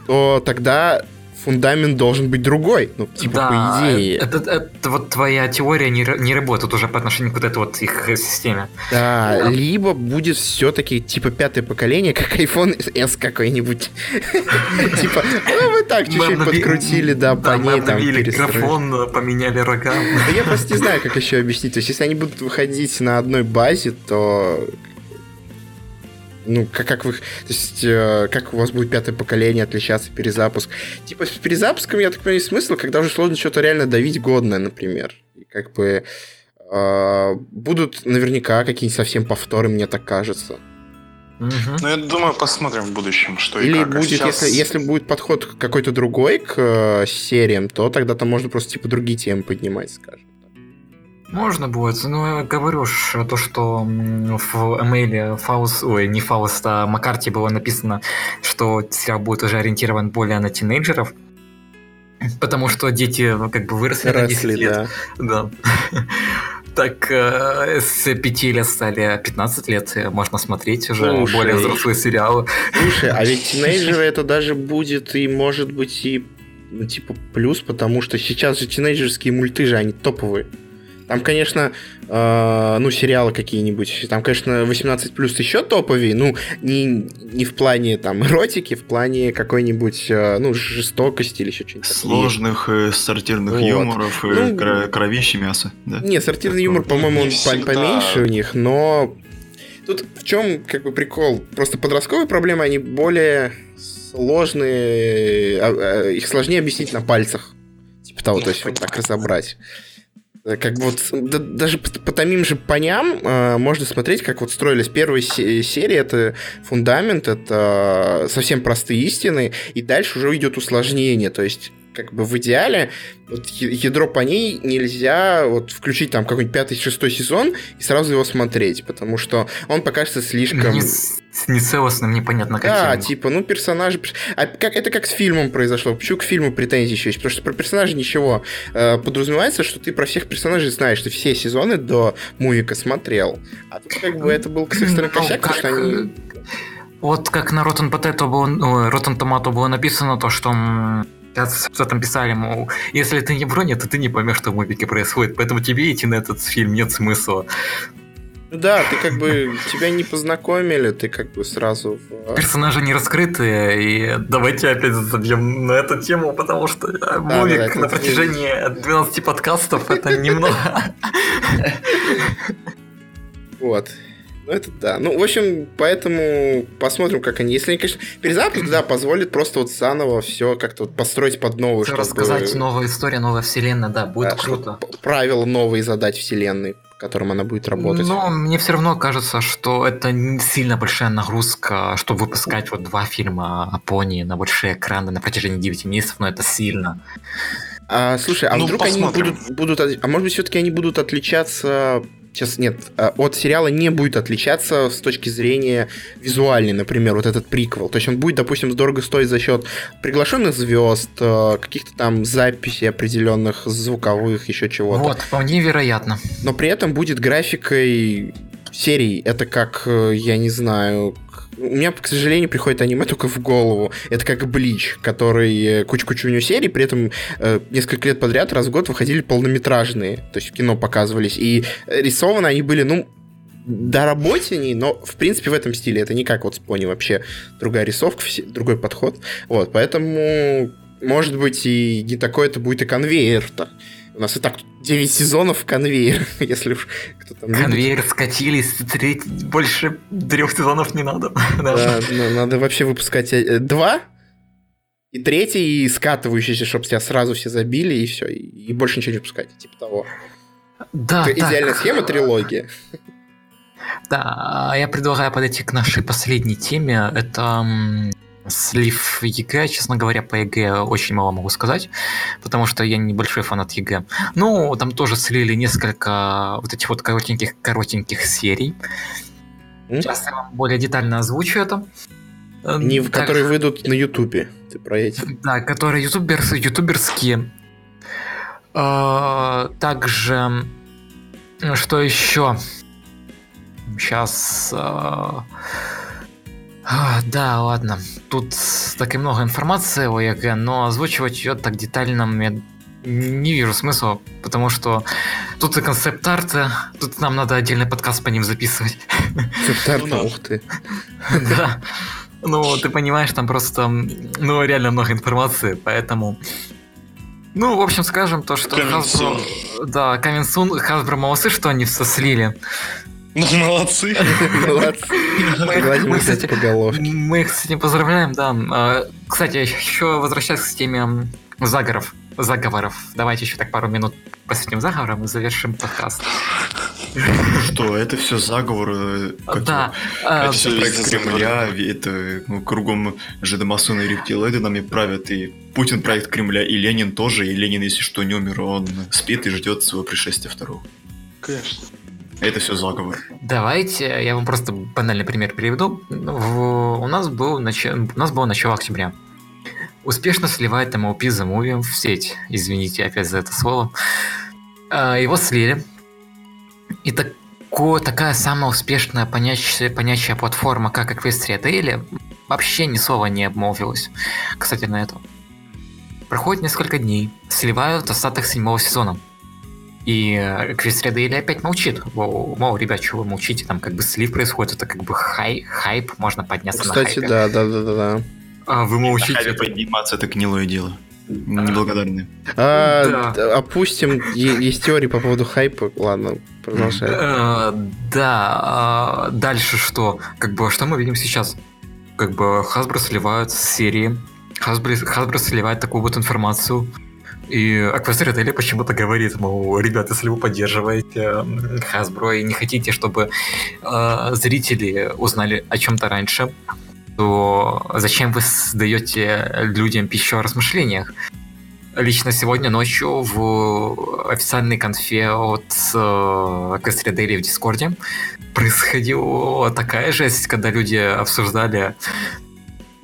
то тогда фундамент должен быть другой, ну, типа, да, по идее. Это, это, это вот твоя теория не, не работает уже по отношению к вот этой вот их системе. Да, да. либо будет все-таки, типа, пятое поколение, как iPhone S какой-нибудь. Типа, ну, вы так чуть-чуть подкрутили, да, по ней там микрофон, поменяли рога. Я просто не знаю, как еще объяснить. То есть, если они будут выходить на одной базе, то ну, как, как вы, то есть, э, как у вас будет пятое поколение отличаться, перезапуск. Типа, с перезапуском, я так понимаю, смысл, когда уже сложно что-то реально давить годное, например. И как бы э, будут наверняка какие-нибудь совсем повторы, мне так кажется. Угу. Ну, я думаю, посмотрим в будущем, что Или и как. А будет, сейчас... если, если будет подход какой-то другой к э, сериям, то тогда там можно просто типа другие темы поднимать, скажем. Можно будет, но говоришь то, что в эмейле Фаус, ой, не Фауст, а Маккарти было написано, что сериал будет уже ориентирован более на тинейджеров, потому что дети ну, как бы выросли Росли, на 10 лет. Да. да. Так э, с 5 лет стали 15 лет, можно смотреть уже Слушай, более взрослые сериалы. Слушай, а ведь тинейджеры это даже будет и может быть и ну, типа плюс, потому что сейчас же тинейджерские мульты же, они топовые. Там, конечно, э, ну, сериалы какие-нибудь. Там, конечно, 18 плюс еще топовее. Ну, не, не в плане там эротики, в плане какой-нибудь, э, ну, жестокости или еще что-нибудь. Сложных э, сортирных вот. юморов, ну, э, кровище мясо. Да. Не, сортирный юмор, по-моему, он всегда... поменьше у них, но тут в чем как бы прикол? Просто подростковые проблемы, они более сложные, а, их сложнее объяснить на пальцах. Типа того, то есть вот так разобрать. Э, как вот да, даже по, по томим же поням э, можно смотреть, как вот строились первые серии. Это фундамент, это совсем простые истины, и дальше уже идет усложнение. То есть как бы в идеале вот, ядро по ней нельзя вот включить там какой-нибудь пятый, шестой сезон и сразу его смотреть, потому что он покажется слишком... Не, нецелостным, непонятно каким. Да, типа, ну, персонажи... А как, это как с фильмом произошло. Почему к фильму претензии еще есть? Потому что про персонажей ничего. Э, подразумевается, что ты про всех персонажей знаешь, ты все сезоны до Мувика смотрел. А тут как бы это был, с их стороны, косяк, потому что они... Вот как на Rotten Potato было, Rotten Tomato было написано то, что что там писали, мол, если ты не броня, то ты не поймешь, что в мувике происходит, поэтому тебе идти на этот фильм нет смысла. Ну да, ты как бы тебя не познакомили, ты как бы сразу... В... Персонажи не раскрытые, и давайте опять забьем на эту тему, потому что да, Мувик да, на протяжении 12 подкастов это немного... Вот. Ну, это да. Ну, в общем, поэтому посмотрим, как они. Если они, конечно, перезапуск, да, позволит просто вот заново все как-то вот построить под новую. Чтобы... Рассказать новая история, новая вселенная, да, будет да, круто. Правила новые задать вселенной которым она будет работать. Но мне все равно кажется, что это не сильно большая нагрузка, чтобы выпускать вот два фильма о пони на большие экраны на протяжении 9 месяцев, но это сильно. А, слушай, а ну, вдруг посмотрим. они будут, будут, а может быть, все-таки они будут отличаться сейчас нет, а, от сериала не будет отличаться с точки зрения визуальной, например, вот этот приквел. То есть он будет, допустим, дорого стоить за счет приглашенных звезд, а, каких-то там записей определенных звуковых, еще чего-то. Вот, вполне вероятно. Но при этом будет графикой серий. Это как, э, я не знаю, у меня, к сожалению, приходит аниме только в голову. Это как Блич, который э, кучу-кучу у него серий, при этом э, несколько лет подряд раз в год выходили полнометражные, то есть в кино показывались. И рисованы они были, ну, доработанней, но в принципе в этом стиле. Это не как вот с Пони вообще другая рисовка, другой подход. Вот, поэтому может быть и не такой это будет и конвейер-то. У нас и так 9 сезонов конвейер, если уж кто там... Конвейер любит. скатились, треть, больше трех сезонов не надо. да, ну, надо вообще выпускать э, два, и третий, и скатывающийся, чтобы тебя сразу все забили, и все, и, больше ничего не выпускать, типа того. Да, Это идеальная схема, трилогия. Да, я предлагаю подойти к нашей последней теме. Это слив ЕГЭ, честно говоря, по ЕГЭ очень мало могу сказать, потому что я небольшой фанат ЕГЭ. Ну, там тоже слили несколько вот этих вот коротеньких-коротеньких серий. Сейчас я вам более детально озвучу это. Не, так, которые выйдут на Ютубе. Ты про эти? Да, которые YouTubers, ютуберские. А, также, что еще? Сейчас... А, а, да, ладно. Тут так и много информации о ЕГЭ, но озвучивать ее так детально я не вижу смысла, потому что тут и концепт-арты, тут нам надо отдельный подкаст по ним записывать. Концепт-арт, ну ух ты. Да. Ну, ты понимаешь, там просто, ну, реально много информации, поэтому... Ну, в общем, скажем то, что Hasbro... Да, coming soon, Hasbro молодцы, что они все слили. Ну, молодцы. Молодцы. Мы, кстати, по головке. Мы их с этим поздравляем, да. А, кстати, еще возвращаясь к теме заговоров. Заговоров. Давайте еще так пару минут посвятим заговорам и завершим подкаст. Что, это все заговоры? Да. Это все проект Кремля, это ну, кругом жидомасоны и рептилоиды нами правят, и Путин проект Кремля, и Ленин тоже, и Ленин, если что, не умер, он спит и ждет своего пришествия второго. Конечно. Это все заговор. Давайте я вам просто банальный пример приведу. В, у, нас был нач... у нас было начало октября. Успешно сливает MLP The Movie в сеть. Извините опять за это слово. А, его слили. И тако, такая самая успешная понящая, понящая платформа, как Equestria Daily, вообще ни слова не обмолвилась. Кстати, на это. Проходит несколько дней. Сливают остаток седьмого сезона. И Крис Редейли опять молчит. Мол, ребят, что вы молчите? Там как бы слив происходит, это как бы хай, хайп, можно подняться Кстати, на хайпе. да, да, да, да, да. А вы молчите. На подниматься это гнилое дело. Неблагодарные. А, да. Опустим, есть теории по поводу хайпа. Ладно, продолжай. А, да, а, дальше что? Как бы, что мы видим сейчас? Как бы Hasbro сливают серии. Hasbro, Hasbro сливает такую вот информацию и Аквастер Отеле почему-то говорит, мол, ребята, если вы поддерживаете Hasbro и не хотите, чтобы э, зрители узнали о чем-то раньше, то зачем вы даете людям пищу о размышлениях? Лично сегодня ночью в официальной конфе от э, Кастридели в Дискорде происходила такая жесть, когда люди обсуждали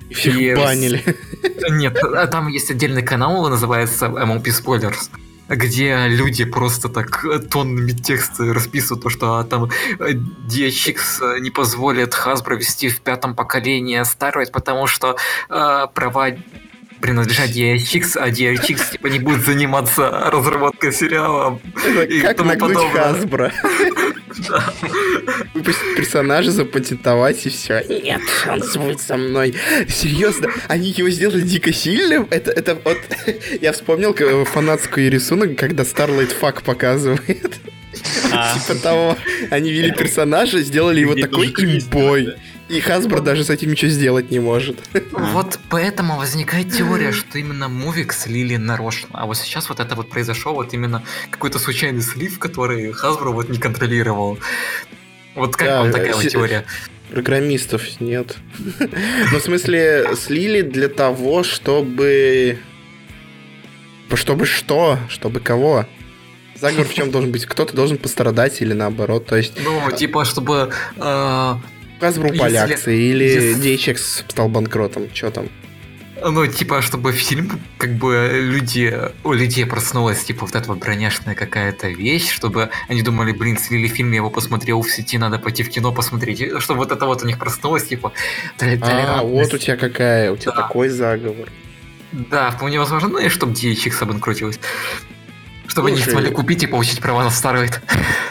и всех и... банили. Нет, а там есть отдельный канал, называется MLP Spoilers где люди просто так тоннами текста расписывают то, что а, там DHX не позволит Hasbro вести в пятом поколении Starlight, потому что э, права принадлежать DHX, а DHX типа не будет заниматься разработкой сериала и как тому подобное. Hasbro. Выпустить персонажа, запатентовать и все. Нет, он будет со мной. Серьезно, они его сделали дико сильным. Это, это вот... Я вспомнил фанатскую рисунок, когда Starlight Fuck показывает. А. Типа того. Они вели персонажа, сделали его такой имбой. И Хасбро даже с этим ничего сделать не может. Вот поэтому возникает теория, что именно Мувик слили нарочно. А вот сейчас вот это вот произошел вот именно какой-то случайный слив, который Хасбро вот не контролировал. Вот как да, вам такая вот теория? Программистов нет. Ну, в смысле, слили для того, чтобы... Чтобы что? Чтобы кого? Заговор в чем должен быть? Кто-то должен пострадать или наоборот, то есть... Ну, типа, чтобы... Э, Hasbro упали акции или если... DHX стал банкротом, что там? Ну, типа, чтобы фильм, как бы, люди, у людей проснулась, типа, вот эта вот броняшная какая-то вещь, чтобы они думали, блин, слили фильм, я его посмотрел в сети, надо пойти в кино посмотреть, чтобы вот это вот у них проснулось, типа, А, вот у тебя какая, у тебя да. такой заговор. Да, вполне возможно, ну и чтобы DHX обанкротилась. Чтобы Слушай, не смогли купить и получить права на Starlight.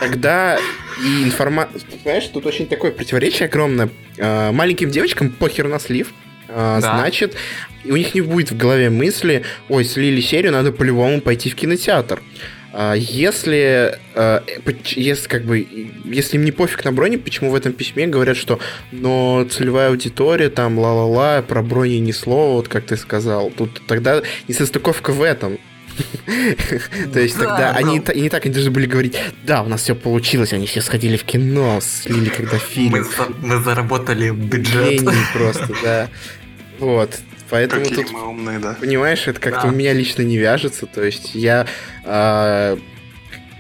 Тогда и информация... Понимаешь, тут очень такое противоречие огромное. А, маленьким девочкам похер на слив, а, да. значит, у них не будет в голове мысли, ой, слили серию, надо по-любому пойти в кинотеатр. А, если, если как бы, если им не пофиг на брони, почему в этом письме говорят, что но целевая аудитория, там, ла-ла-ла, про брони ни слова, вот как ты сказал, тут тогда несостыковка в этом. То есть тогда они не так, они должны были говорить, да, у нас все получилось, они все сходили в кино, слили когда фильм. Мы заработали бюджет. просто, да. Вот. Поэтому тут, умные, да. понимаешь, это как-то у меня лично не вяжется. То есть я а,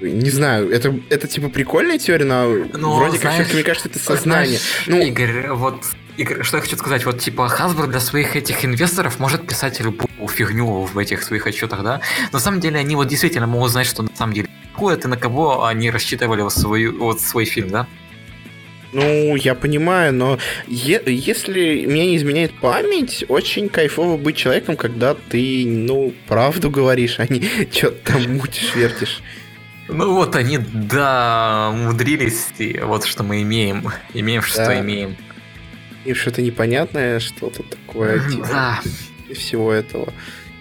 не знаю, это, это типа прикольная теория, но, но вроде знаешь, как мне кажется, это сознание. Знаешь, ну, Игорь, вот Игорь, что я хочу сказать, вот типа Hasbro для своих этих инвесторов может писать любую фигню в этих своих отчетах, да. На самом деле они вот действительно могут знать, что на самом деле ходят и на кого они рассчитывали вот, свою, вот свой фильм, да. Ну, я понимаю, но е- если меня не изменяет память, очень кайфово быть человеком, когда ты, ну, правду говоришь, а не что-то там мутишь, вертишь. Ну вот они, да, умудрились, и вот что мы имеем. Имеем, что да. имеем и что-то непонятное, что-то такое, типа, да. и всего этого,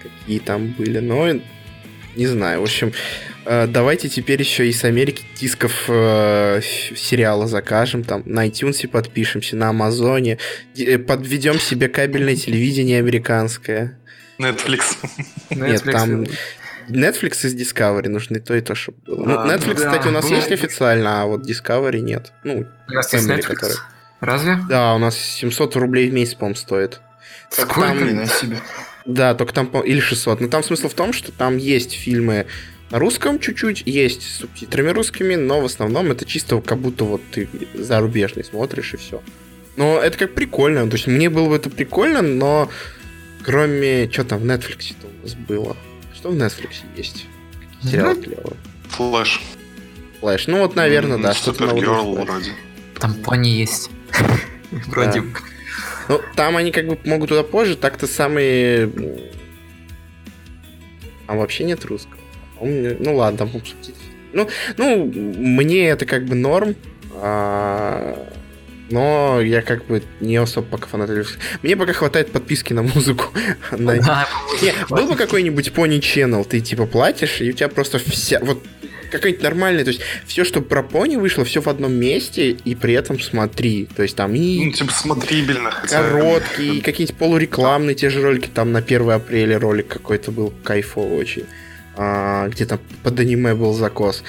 какие там были. Но не знаю, в общем, э, давайте теперь еще из Америки дисков э, сериала закажем, там на iTunes подпишемся, на Амазоне, э, подведем себе кабельное телевидение американское. Netflix. Нет, там Netflix и Discovery нужны то и то, чтобы было. Ну, Netflix, да, кстати, у нас есть официально, а вот Discovery нет. Ну, у нас есть Netflix. Который... Разве? Да, у нас 700 рублей в месяц, по-моему, стоит. Сколько? Там... на себе. Да, только там, или 600. Но там смысл в том, что там есть фильмы на русском чуть-чуть, есть с субтитрами русскими, но в основном это чисто как будто вот ты зарубежный смотришь и все. Но это как прикольно. То есть мне было бы это прикольно, но кроме... Что там в Netflix у нас было? Что в Netflix есть? Какие сериалы клевые? Флэш. Флэш. Ну вот, наверное, да. Что-то вроде. Там пони есть. Вроде. Ну, там они как бы могут туда позже, так-то самые... Там вообще нет русского. Ну ладно, там субтитры. Ну, ну, мне это как бы норм. А... Но я как бы не особо пока фанат Мне пока хватает подписки на музыку. был бы какой-нибудь Pony Channel, ты типа платишь, и у тебя просто вся... Вот какая-нибудь нормальная, то есть все, что про пони вышло, все в одном месте, и при этом смотри. То есть там и... Ну, типа смотрибельно. Хотя... Короткие, какие-нибудь полурекламные те же ролики, там на 1 апреля ролик какой-то был кайфовый очень. А, где там под аниме был закос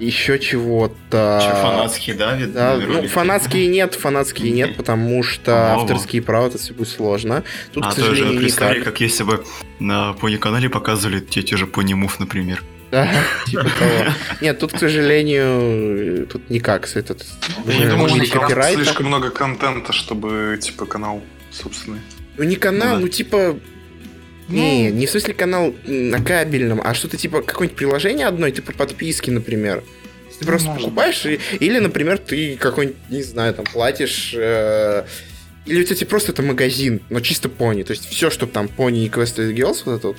еще чего-то. Че, фанатские, да? Да ну, фанатские нет, фанатские нет, потому что авторские права это все будет сложно. Тут, а, к сожалению, никак. как если бы на пони-канале показывали те, те же пони-мув, например. Да, типа того. Нет, тут, к сожалению, тут никак с этот... Я думаю, что слишком много контента, чтобы, типа, канал собственный. Ну, не канал, ну, ну типа... Не, ну. не в смысле канал на кабельном, а что-то типа какое-нибудь приложение одно, типа подписки, например. Ты просто Может покупаешь, и, или, например, ты какой-нибудь, не знаю, там платишь... Э, или у тебя типа, просто это магазин, но чисто пони. То есть все, что там пони и Quest Girls, вот это вот,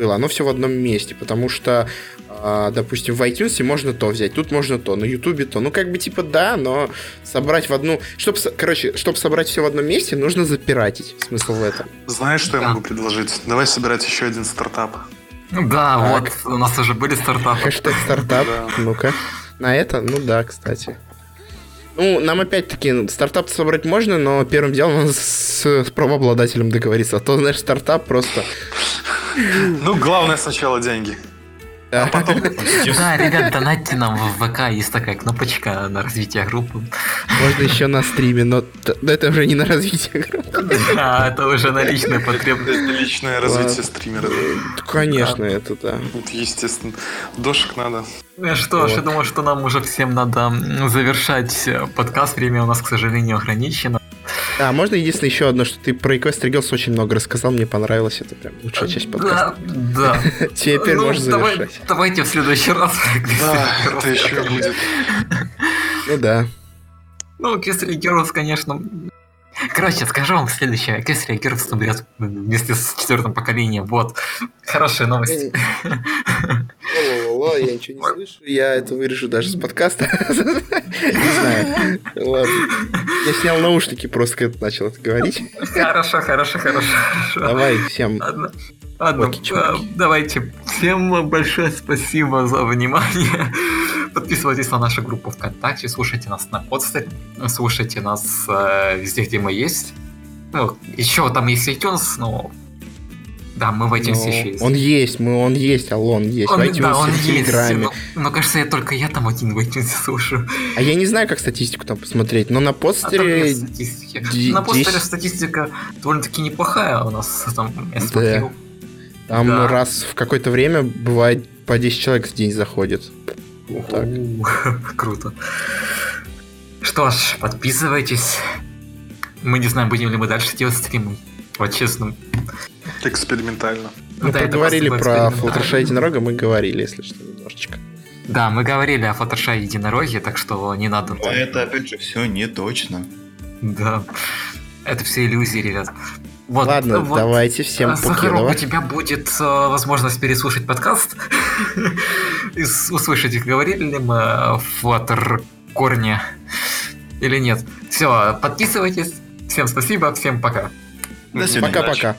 было, оно все в одном месте, потому что, э, допустим, в iTunes можно то взять, тут можно то, на YouTube то. Ну, как бы, типа, да, но собрать в одну... Чтоб, короче, чтобы собрать все в одном месте, нужно запиратить. Смысл в этом. Знаешь, что да. я могу предложить? Давай собирать еще один стартап. Да, так. вот, у нас уже были стартапы. Хэштег стартап, ну-ка. На это? Ну да, кстати. Ну, нам опять-таки стартап собрать можно, но первым делом надо с, с правообладателем договориться. А то, знаешь, стартап просто... Ну, главное сначала деньги. А потом... Да, ребят, донатьте нам в ВК, есть такая кнопочка на развитие группы. Можно еще на стриме, но это уже не на развитие группы. А, это уже на личное потребность. Это личное развитие стримера. Конечно, это да. Естественно. Дошек надо. Ну что ж, я думаю, что нам уже всем надо завершать подкаст. Время у нас, к сожалению, ограничено. А, можно единственное еще одно, что ты про Equestria Girls очень много рассказал, мне понравилось, это прям лучшая часть подкаста. Да, да. Теперь ну, можешь завершать. Давайте в следующий раз. Да, это еще будет. Ну да. Ну, Equestria Girls, конечно, Короче, скажу вам следующее. Кесарь Герц наберет вместе с четвертым поколением. Вот. Хорошая новость. Ла-ла-ла, я ничего не слышу. Я это вырежу даже с подкаста. Не знаю. Ладно. Я снял наушники просто, когда начал это говорить. Хорошо, хорошо, хорошо. Давай, всем Ладно, э, давайте. Всем большое спасибо за внимание. Подписывайтесь на нашу группу ВКонтакте, слушайте нас на подстере, слушайте нас э, везде, где мы есть. Ну, еще там есть iTunes, но да, мы в iTunes но еще есть. Он есть, мы, он есть, алло, он есть. Он, в iTunes, да, он в есть. Но, но кажется, я только я там один в iTunes слушаю. А я не знаю, как статистику там посмотреть, но на постере... А на постере статистика довольно-таки неплохая у нас там, я смотрел. Да. Там да. раз в какое-то время бывает по 10 человек в день заходит. Так. Круто. Что ж, подписывайтесь. Мы не знаем, будем ли мы дальше делать стримы. Вот честно. Экспериментально. Мы да, поговорили про Флаттершай единорога, мы говорили, если что, немножечко. Да, мы говорили о Флаттершай единороге, так что не надо... Но это, опять же, все не точно. Да. Это все иллюзии, ребят. Вот, Ладно, вот, давайте всем Сахарок, у тебя будет э, возможность переслушать подкаст и услышать, говорили ли мы в Flutter корне или нет. Все, подписывайтесь. Всем спасибо, всем пока. Пока-пока.